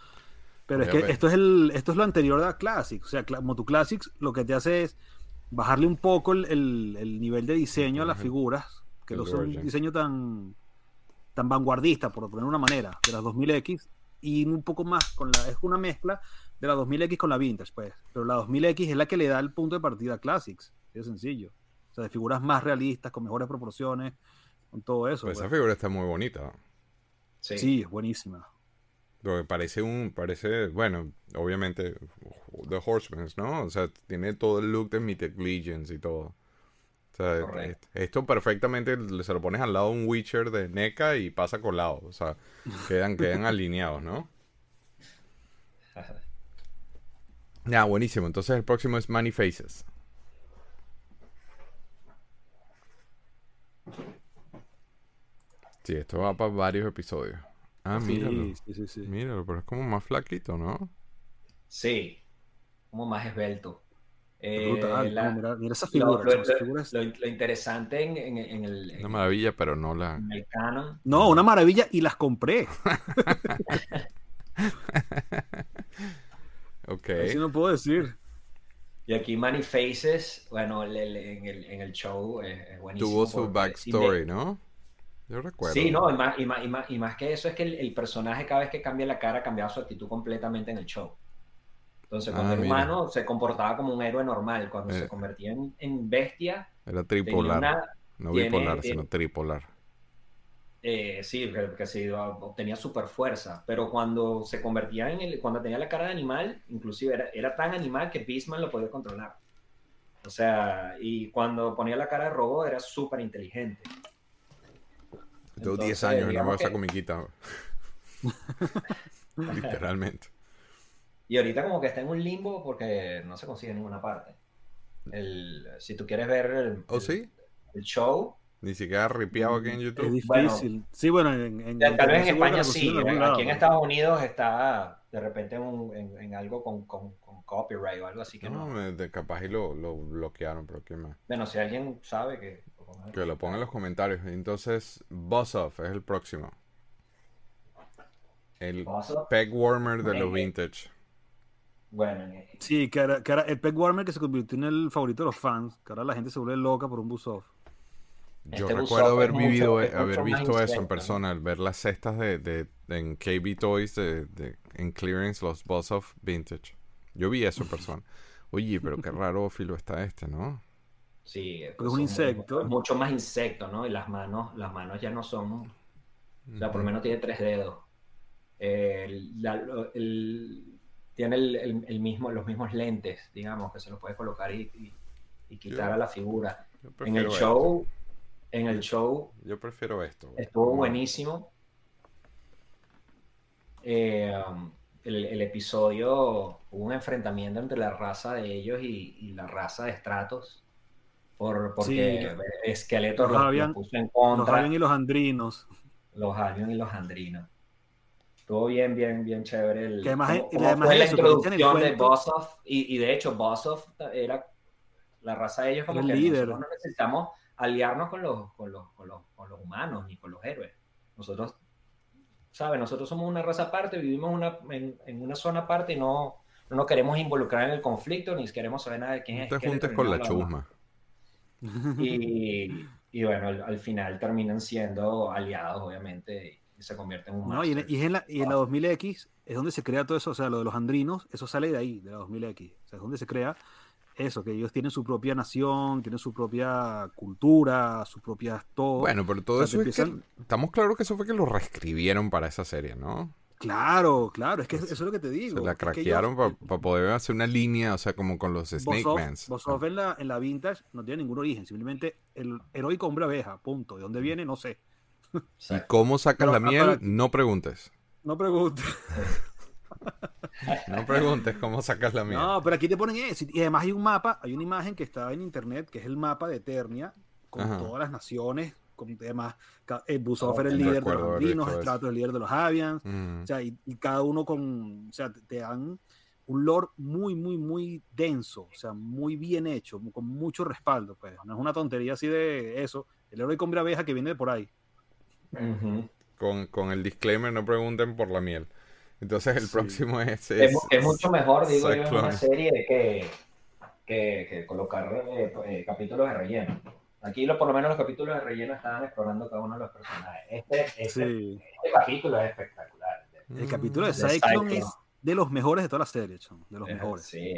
Pero es que esto es, el, esto es lo anterior a Classic. O sea, Moto Classics lo que te hace es bajarle un poco el, el- el nivel de diseño a las figuras, que El no son un diseño tan, tan vanguardista, por poner una manera, de las 2000X, y un poco más, con la, es una mezcla de la 2000X con la Vintage, pues. Pero la 2000X es la que le da el punto de partida a Classics, es sencillo. O sea, de figuras más realistas, con mejores proporciones, con todo eso. Pues esa pues. figura está muy bonita. Sí. Sí, es buenísima. Porque parece un, parece, bueno, obviamente, The Horsemen, ¿no? O sea, tiene todo el look de Mythic Legions y todo. O sea, Correcto. esto perfectamente se lo pones al lado de un Witcher de NECA y pasa colado. O sea, quedan, quedan alineados, ¿no? Ya, buenísimo. Entonces el próximo es Many Faces. Sí, esto va para varios episodios. Ah, míralo. Sí, sí, sí, sí. Míralo, pero es como más flaquito, ¿no? Sí, como más esbelto. Es Eh, brutal. la- No, mira, mira esa lo, figura. lo- lo- figura es- lo- lo interesante en, en- en el, en- Una maravilla, pero no la... en el canon, No, una maravilla y las compré. Ok. Así no puedo decir. y aquí Many Faces, bueno, el- el- en, el, en el show es, es buenísimo. Tuvo su backstory, ¿no? Yo recuerdo. Sí, no, y más, y, más, y, más, y más que eso es que el, el personaje cada vez que cambia la cara cambiaba su actitud completamente en el show. Entonces, cuando Ah, era humano se comportaba como un héroe normal. Cuando Eh. se convertía en, en bestia, Era tripolar. una, No tiene- bipolar, tiene- sino tripolar. Eh, sí, que, que sí, obtenía super fuerza, pero cuando se convertía en el, cuando tenía la cara de animal, inclusive era, era tan animal que Beastman lo podía controlar. O sea, y cuando ponía la cara de robot era súper inteligente. Tengo 10 Entonces, años y no veo esa que- comiquita. Literalmente. Y ahorita como que está en un limbo porque no se consigue en ninguna parte. El, si tú quieres ver el, ¿Oh, el- sí? el show, Ni siquiera ripiado aquí en Es YouTube. difícil. sí, bueno, en, en- tal vez en España sí, en aquí lado, en Estados Unidos está de repente en, un- en- en algo con, con- con copyright o algo así que No, no. me- de- capaz y lo, lo bloquearon, pero ¿qué más? Bueno, si alguien sabe que... Que lo pongan en los comentarios. Entonces, Boss Off es el próximo. El peg warmer de los vintage. Bueno, en- Sí, que era, que era el peg warmer que se convirtió en el favorito de los fans. Que ahora la gente se vuelve loca por un bus off. Yo Este recuerdo haber vivido, mucho- haber visto eso en persona, al ver las cestas de, de, de- en KB Toys de, de- en clearance, los Boss Off Vintage. Yo vi eso en persona. Oye, pero qué raro filo está este, ¿no? Sí, Porque es un insecto. Mucho, mucho más insecto, ¿no? Y las manos, las manos ya no son... O sea, por lo menos tiene tres dedos. El- la- lo- el- tiene el, el- el mismo, los mismos lentes, digamos, que se los puede colocar y, y- y quitar a la figura. En el esto. show, en el show Yo prefiero esto. güey. estuvo buenísimo. Eh, um, el, el episodio hubo un enfrentamiento entre la raza de ellos y, y la raza de Stratos. Por, porque Skeletor Los los, los Avian- puso en Los contra. Alien y los Andrinos. los Albion y los Andrinos. Estuvo bien, bien, bien chévere. El, Que además- cómo- cómo además fue la eso, el introducción de Bossoff. Y, y de hecho, Bossoff era la raza de ellos como el que líder. nosotros no necesitamos aliarnos con los, con, los, con, los, con los humanos ni con los héroes. Nosotros, ¿sabes? Nosotros somos una raza aparte, vivimos una, en, en una zona aparte y no, no nos queremos involucrar en el conflicto ni queremos saber nada de quién No es. te Skeletor juntes con la chusma. Y, y bueno, al, al final terminan siendo aliados, obviamente, y se convierten en un No, y, en, y en la, y en la 2000X es donde se crea todo eso, o sea, lo de los andrinos, eso sale de ahí, de la 2000X. O sea, es donde se crea eso, que ellos tienen su propia nación, tienen su propia cultura, su propia todo. Bueno, pero todo O sea, eso es que estamos claros que eso fue que lo reescribieron para esa serie, ¿no? Claro, claro, es que eso es lo que te digo. Se la es que ellos- craquearon para poder hacer una línea, o sea, como con los Snake Mans. Boss Off en la, en la vintage no tiene ningún origen, simplemente el heroico hombre abeja, punto. ¿De dónde viene? No sé. ¿Y cómo sacas Pero, la ah, miel? para- No preguntes. No preguntes. No preguntes cómo sacas la miel. No, pero aquí te ponen eso. Y además hay un mapa, hay una imagen que está en internet, que es el mapa de Eternia, con Ajá. todas las naciones, con ca- eh, Busoff Oh, el líder de los andinos. Stratos el líder de los Avians, Mm. o sea, y, y cada uno con, o sea, te, te dan un lore muy, muy, muy denso, o sea, muy bien hecho, con mucho respaldo, pues. No es una tontería así de eso. El heroico hombre abeja que viene de por ahí. Con, con el disclaimer, no pregunten por la miel. Entonces el Sí. próximo es... Es, es- es mucho mejor, digo yo, en una serie que, que, que colocar eh, eh, capítulos de relleno. Aquí lo, por lo menos los capítulos de relleno estaban explorando cada uno de los personajes. Este, este, Sí. este capítulo es espectacular. El capítulo de Mm, de Cyclone Cyclone. es de los mejores de toda la serie, chon, de los Eh, mejores. Sí.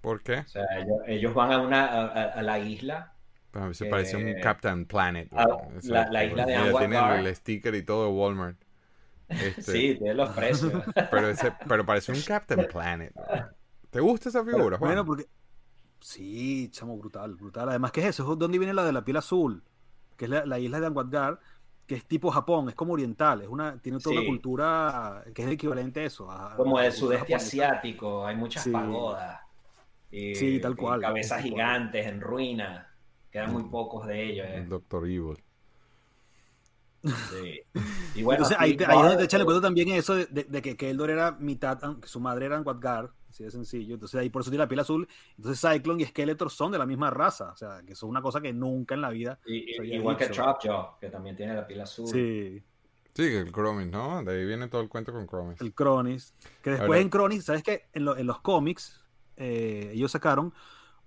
¿Por qué? O sea, ellos, ellos van a, una, a, la isla. Mí se Eh, parece un Captain Planet. ¿no? O sea, la- la isla de mira, Anwar Tiene Gar. el sticker y todo de Walmart. Este, Sí, tiene los precios. Pero, ese, pero parece un Captain Planet. ¿Te gusta esa figura, Juan? Bueno, porque. Sí, chamo, brutal, brutal. Además, ¿qué es eso? Es donde viene la de la piel azul, que es la, la isla de Anguadgar, que es tipo Japón, es como oriental, es una, tiene toda Sí. una cultura que es equivalente a eso. a- Como del sudeste japonesa. asiático, hay muchas Sí. pagodas. Y, Sí, tal y cual, cabezas tal cual. gigantes en ruinas. Quedan muy Mm. pocos de ellos. eh. El Doctor Evil. Sí. Y bueno, Entonces, ahí, te- ahí es donde te echan el cuento también eso de, de- de que Keldor era mitad, que su madre era Anguadgar, así de sencillo. Entonces, ahí por eso tiene la piel azul. Entonces, Cyclone y Skeletor son de la misma raza. O sea, que eso es una cosa que nunca en la vida. y- igual que dicho. Trapjaw, que también tiene la piel azul. Sí, Sí, el Cromis, ¿no? De ahí viene todo el cuento con Cromis. el Cronis. Que después Ahora- en Cronis, ¿sabes qué? En, lo- en los cómics, eh, ellos sacaron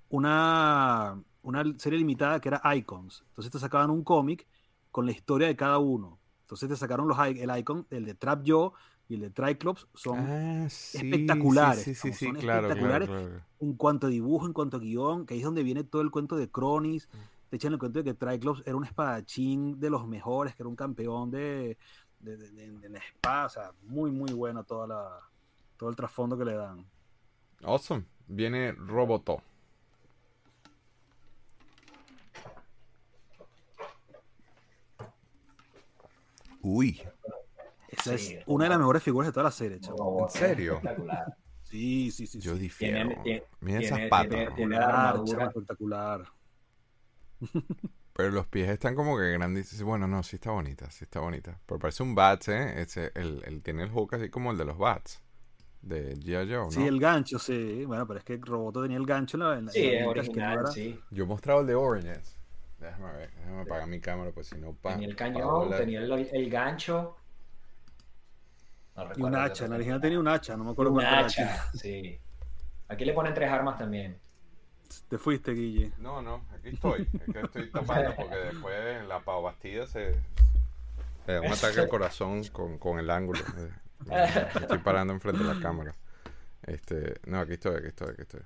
una, una serie limitada que era Icons. Entonces te sacaban un cómic con la historia de cada uno. Entonces te sacaron los i- el icon, el de Trap Joe y el de Triclops son Ah, sí, espectaculares, Sí, sí, sí, sí, son claro, claro, espectaculares. claro. en cuanto a dibujo, en cuanto a guion, que ahí es donde viene todo el cuento de Cronis. Mm. Te echan el cuento de que Triclops era un espadachín de los mejores, que era un campeón de, de, de- de- de la espada. O sea, muy, muy bueno toda la, todo el trasfondo que le dan. Awesome. Viene Roboto. Uy, Esa Sí, es una de las mejores figuras de toda la serie. Robot, ¿En serio? Espectacular. Sí, sí, sí. yo sí. difiero. Tiene- tiene- Mira esas tiene- patas. tiene- tiene- la Espectacular, armadura. chamo, espectacular. Pero los pies están como que grandes. Bueno, no, sí está bonita, sí está bonita. Pero parece un Bats, ¿eh? Ese, el, el- tiene el hook así como el de los Bats. De G.I. Joe, ¿no? Sí, el gancho, sí. Bueno, pero es que Roboto tenía el gancho en la, en Sí, la que no original, sí. Yo he mostrado el de Oranges. Déjame ver, déjame apagar mi cámara, pues si no Tenía el cañón, tenía el, el gancho. No Y recuerdo un hacha, en la original tenía. un hacha, no me acuerdo un cuál era hacha, sí. Aquí le ponen tres armas también. Te fuiste, Guille. No, no, aquí estoy. Es que estoy tapando porque después la Pau Bastida se. Le da un ataque al corazón con, con el ángulo. Eh, estoy parando enfrente de la cámara. Este, no, aquí estoy, aquí estoy, aquí estoy.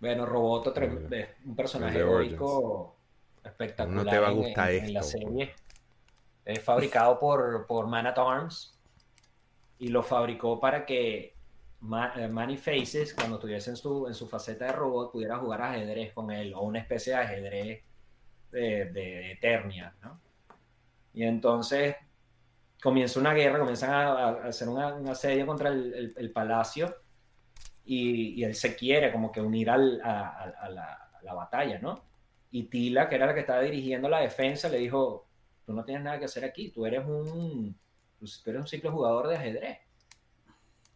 Bueno, Roboto, es un personaje heroico espectacular. No te va a en- gustar en, en la esto, serie. Es fabricado por, por Man at Arms y lo fabricó para que eh, Manny Faces, cuando estuviese en su, en su faceta de robot, pudiera jugar ajedrez con él o una especie de ajedrez de, Eternia, ¿no? Y entonces comienza una guerra, comienzan a, hacer una, un asedio contra el, el, palacio y, él se quiere como que unir a, la, a, la, batalla, ¿no? Y Tila, que era la que estaba dirigiendo la defensa, le dijo, tú no tienes nada que hacer aquí, tú eres un, pues, tú eres un simple jugador de ajedrez.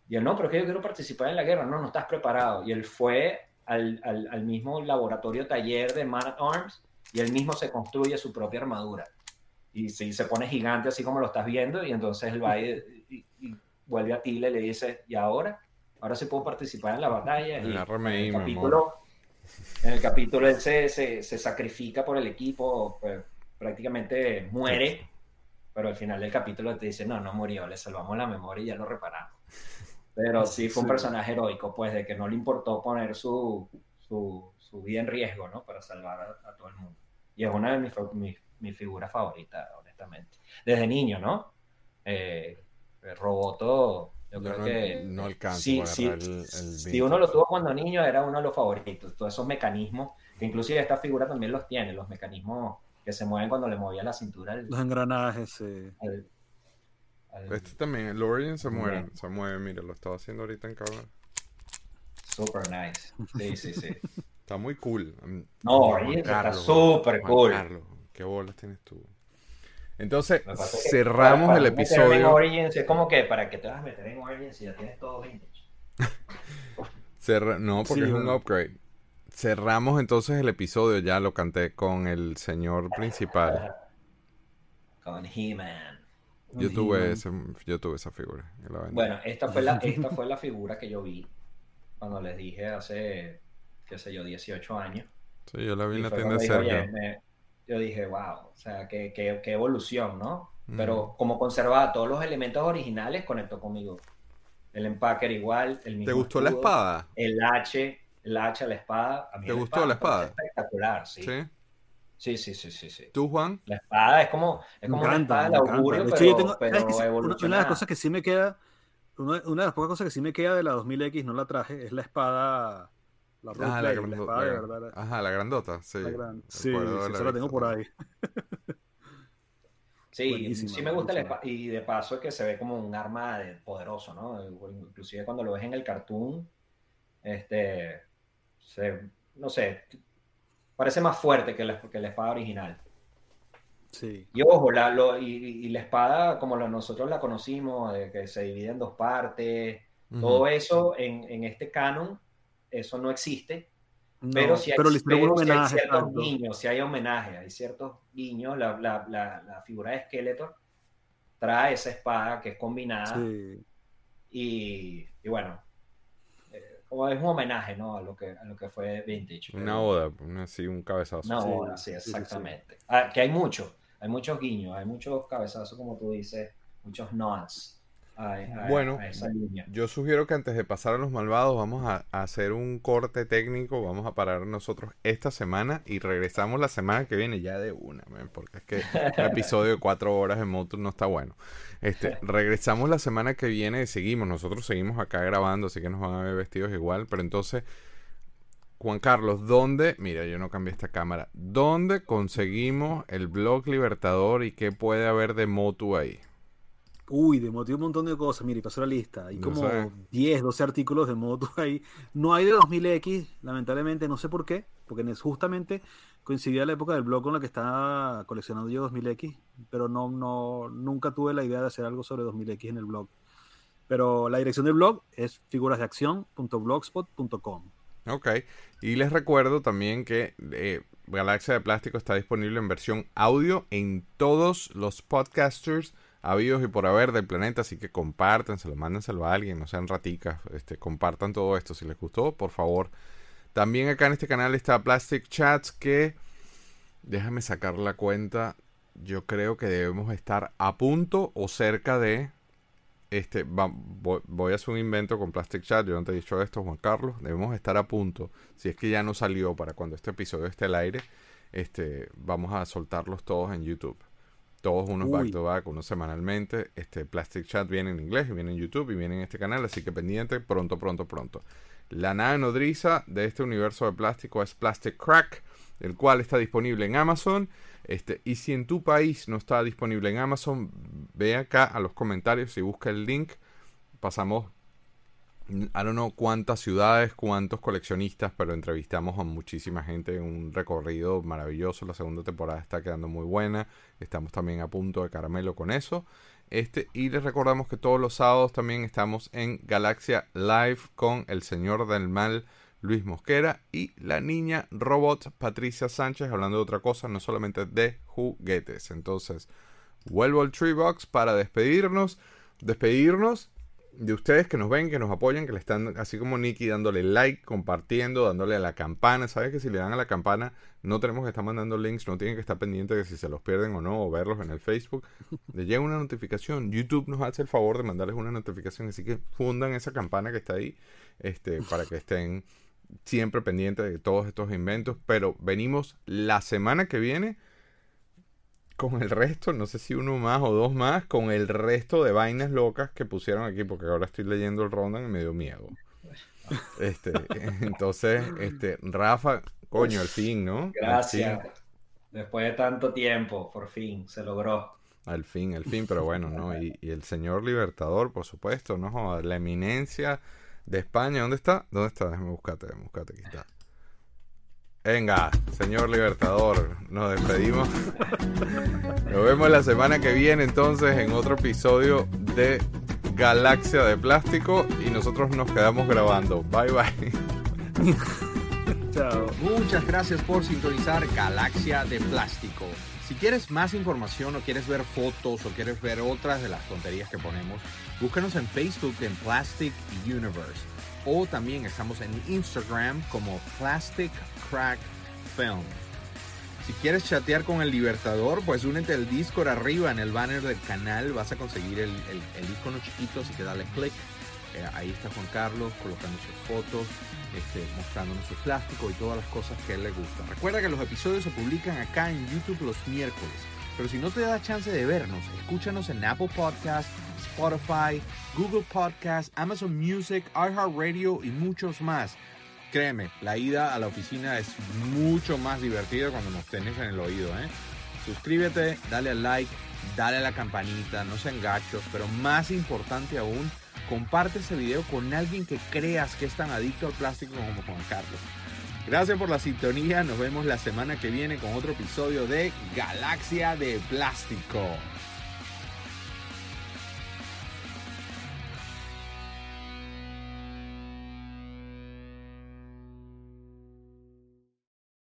Y él, no, pero es que yo quiero participar en la guerra, no, no estás preparado. Y él fue al, al, al mismo laboratorio taller de Man at Arms y él mismo se construye su propia armadura y sí, se pone gigante así como lo estás viendo y entonces él va y, y, y vuelve a Tile y le dice, ¿y ahora? Ahora sí puedo participar en la batalla. Y en, el capítulo, en el capítulo él se, se, se, sacrifica por el equipo, pues, prácticamente muere, pero al final del capítulo te dice, no, no murió, le salvamos la memoria y ya lo reparamos. Pero sí fue un personaje heroico, pues, de que no le importó poner su, su, su vida en riesgo, ¿no? Para salvar a, a todo el mundo. Y es una de mis, mis mi figura favorita, honestamente. Desde niño, ¿no? Eh, Roboto, yo, creo no, que... No alcanzo sí, sí, el, el si uno lo tuvo cuando niño, era uno de los favoritos. Todos esos mecanismos, que inclusive esta figura también los tiene, los mecanismos que se mueven cuando le movía la cintura. El, los engranajes, al, Este también, el Origin se mueve, se mueve, mira, lo estaba haciendo ahorita en cámara. Super nice. Sí, sí, sí. Está muy cool. No, Origin está súper cool. Carlos, ¿Qué bolas tienes tú? Entonces, cerramos para, para el episodio. Origins, es como que para que te vas a meter en Origins si ya tienes todo vintage. Cerra... No, porque sí, es un upgrade. Cerramos entonces el episodio, ya lo canté con el señor principal. Con He-Man. Yo tuve, ese, yo tuve esa figura. Bueno, esta fue, la, esta fue la figura que yo vi cuando les dije hace, qué sé yo, 18 años. Sí, yo la vi en la tienda de. Me, yo dije, wow, o sea, qué, qué, qué evolución, ¿no? Mm. Pero como conservaba todos los elementos originales, conectó conmigo. El empaque era igual, el mismo ¿Te gustó escudo, la espada? El H, el H, la espada. A mí ¿Te gustó la espada? Espectacular, sí. sí. Sí, sí, sí, sí, sí. ¿Tú, Juan? La espada es como, es como encanta, una espada de augurio, pero, yo tengo, pero que sí, una, una, de las cosas que sí me queda, una, una, de las pocas cosas que sí me queda de la 2000X, no la traje, es la espada la, ah, la, la, la espada, la, de verdad. Ajá, la grandota, sí. La gran... Sí, sí, sí la tengo por ahí. Sí, Buenísima, sí me gusta el espada. Y de paso es que se ve como un arma de, poderoso, ¿no? Inclusive cuando lo ves en el cartoon, este, se, no sé, parece más fuerte que la, que la espada original. Sí. Y ojo, la, lo, y, y, la espada, como lo, nosotros la conocimos, de que se divide en dos partes, uh -huh. todo eso en, en este canon eso no existe. No, pero si hay, pero pero si hay ciertos guiños, si hay homenaje, hay ciertos guiños, la, la, la, la, figura de Skeletor trae esa espada que es combinada sí. y, y, bueno, como es un homenaje ¿no? a, lo que, a lo que fue Vintage. Una pero, oda, una, sí, un cabezazo. Una oda, sí, exactamente. Sí, ah, que hay mucho, hay muchos guiños, hay muchos cabezazos, como tú dices, muchos nods. A, a, bueno, a esa línea. yo sugiero que antes de pasar a los malvados vamos a, hacer un corte técnico, vamos a parar nosotros esta semana y regresamos la semana que viene ya de una, man, porque es que el episodio de cuatro horas en moto no está bueno. Este, regresamos la semana que viene y seguimos, nosotros seguimos acá grabando, así que nos van a ver vestidos igual, pero entonces, Juan Carlos, ¿dónde? Mira, yo no cambié esta cámara. ¿Dónde conseguimos el blog Libertador y qué puede haber de Motu ahí? Uy, de Motu hay un montón de cosas. Mire, pasó la lista. Hay como sé. 10, 12 artículos de Motu ahí. No hay de 2000X, lamentablemente, no sé por qué. Porque justamente coincidía la época del blog con la que estaba coleccionando yo 2000X. Pero no, no, nunca tuve la idea de hacer algo sobre 2000X en el blog. Pero la dirección del blog es figurasdeacción.blogspot.com. Ok. Y les recuerdo también que eh, Galaxia de Plástico está disponible en versión audio en todos los podcasters habidos y por haber del planeta, así que compártenselo, mándenselo a alguien, no sean raticas, este, compartan todo esto si les gustó, por favor. También acá en este canal está Plastic Chats que, déjame sacar la cuenta, yo creo que debemos estar a punto o cerca de, este, va, voy, voy, a hacer un invento con Plastic Chat, yo no te he dicho esto Juan Carlos, debemos estar a punto, si es que ya no salió para cuando este episodio esté al aire, este, vamos a soltarlos todos en YouTube todos unos Uy. back to back, unos semanalmente. Este Plastic Chat viene en inglés y viene en YouTube y viene en este canal, así que pendiente pronto, pronto, pronto. La nave nodriza de este universo de plástico es Plastic Crack. el cual está disponible en Amazon. Este, y si en tu país no está disponible en Amazon, ve acá a los comentarios y busca el link. Pasamos I don't know cuántas ciudades, cuántos coleccionistas, pero entrevistamos a muchísima gente en un recorrido maravilloso. La segunda temporada está quedando muy buena. Estamos también a punto de caramelo con eso. Este, y les recordamos que todos los sábados también estamos en Galaxia Live con el señor del mal Luis Mosquera y la niña robot Patricia Sánchez hablando de otra cosa, no solamente de juguetes. Entonces, vuelvo al Tree Box para despedirnos. Despedirnos de ustedes que nos ven, que nos apoyan, que le están, así como Nicky, dándole like, compartiendo, dándole a la campana. Sabes que si le dan a la campana, no tenemos que estar mandando links, no tienen que estar pendientes de si se los pierden o no, o verlos en el Facebook. Le llega una notificación. YouTube nos hace el favor de mandarles una notificación, así que fundan esa campana que está ahí, este, para que estén siempre pendientes de todos estos inventos. Pero venimos la semana que viene con el resto, no sé si uno más o dos más, con el resto de vainas locas que pusieron aquí, porque ahora estoy leyendo el rondan y me dio miedo. Este, entonces, este, Rafa, coño, al fin, ¿no? Gracias. Después de tanto tiempo, por fin, se logró. Al fin, al fin, pero bueno, ¿no? Y, y el señor Libertador, por supuesto, ¿no? La eminencia de España, ¿dónde está? ¿Dónde está? Déjame buscarte, déjame buscarte, aquí está. Venga, señor Libertador, nos despedimos. Nos vemos la semana que viene entonces en otro episodio de Galaxia de Plástico y nosotros nos quedamos grabando. Bye bye. Chao. Muchas gracias por sintonizar Galaxia de Plástico. Si quieres más información o quieres ver fotos o quieres ver otras de las tonterías que ponemos, búscanos en Facebook en Plastic Universe o también estamos en Instagram como Plastic Crack Film. Si quieres chatear con el Libertador, pues únete al Discord arriba en el banner del canal. Vas a conseguir el, el, icono chiquito, así que dale click. Eh, ahí está Juan Carlos colocando sus fotos, este, mostrándonos su plástico y todas las cosas que él le gustan. Recuerda que los episodios se publican acá en YouTube los miércoles. Pero si no te da chance de vernos, escúchanos en Apple Podcasts, Spotify, Google Podcasts, Amazon Music, iHeartRadio y muchos más. Créeme, la ida a la oficina es mucho más divertida cuando nos tenés en el oído. ¿eh? Suscríbete, dale al like, dale a la campanita, no sean gachos, pero más importante aún, comparte ese video con alguien que creas que es tan adicto al plástico como Juan Carlos. Gracias por la sintonía, nos vemos la semana que viene con otro episodio de Galaxia de Plástico.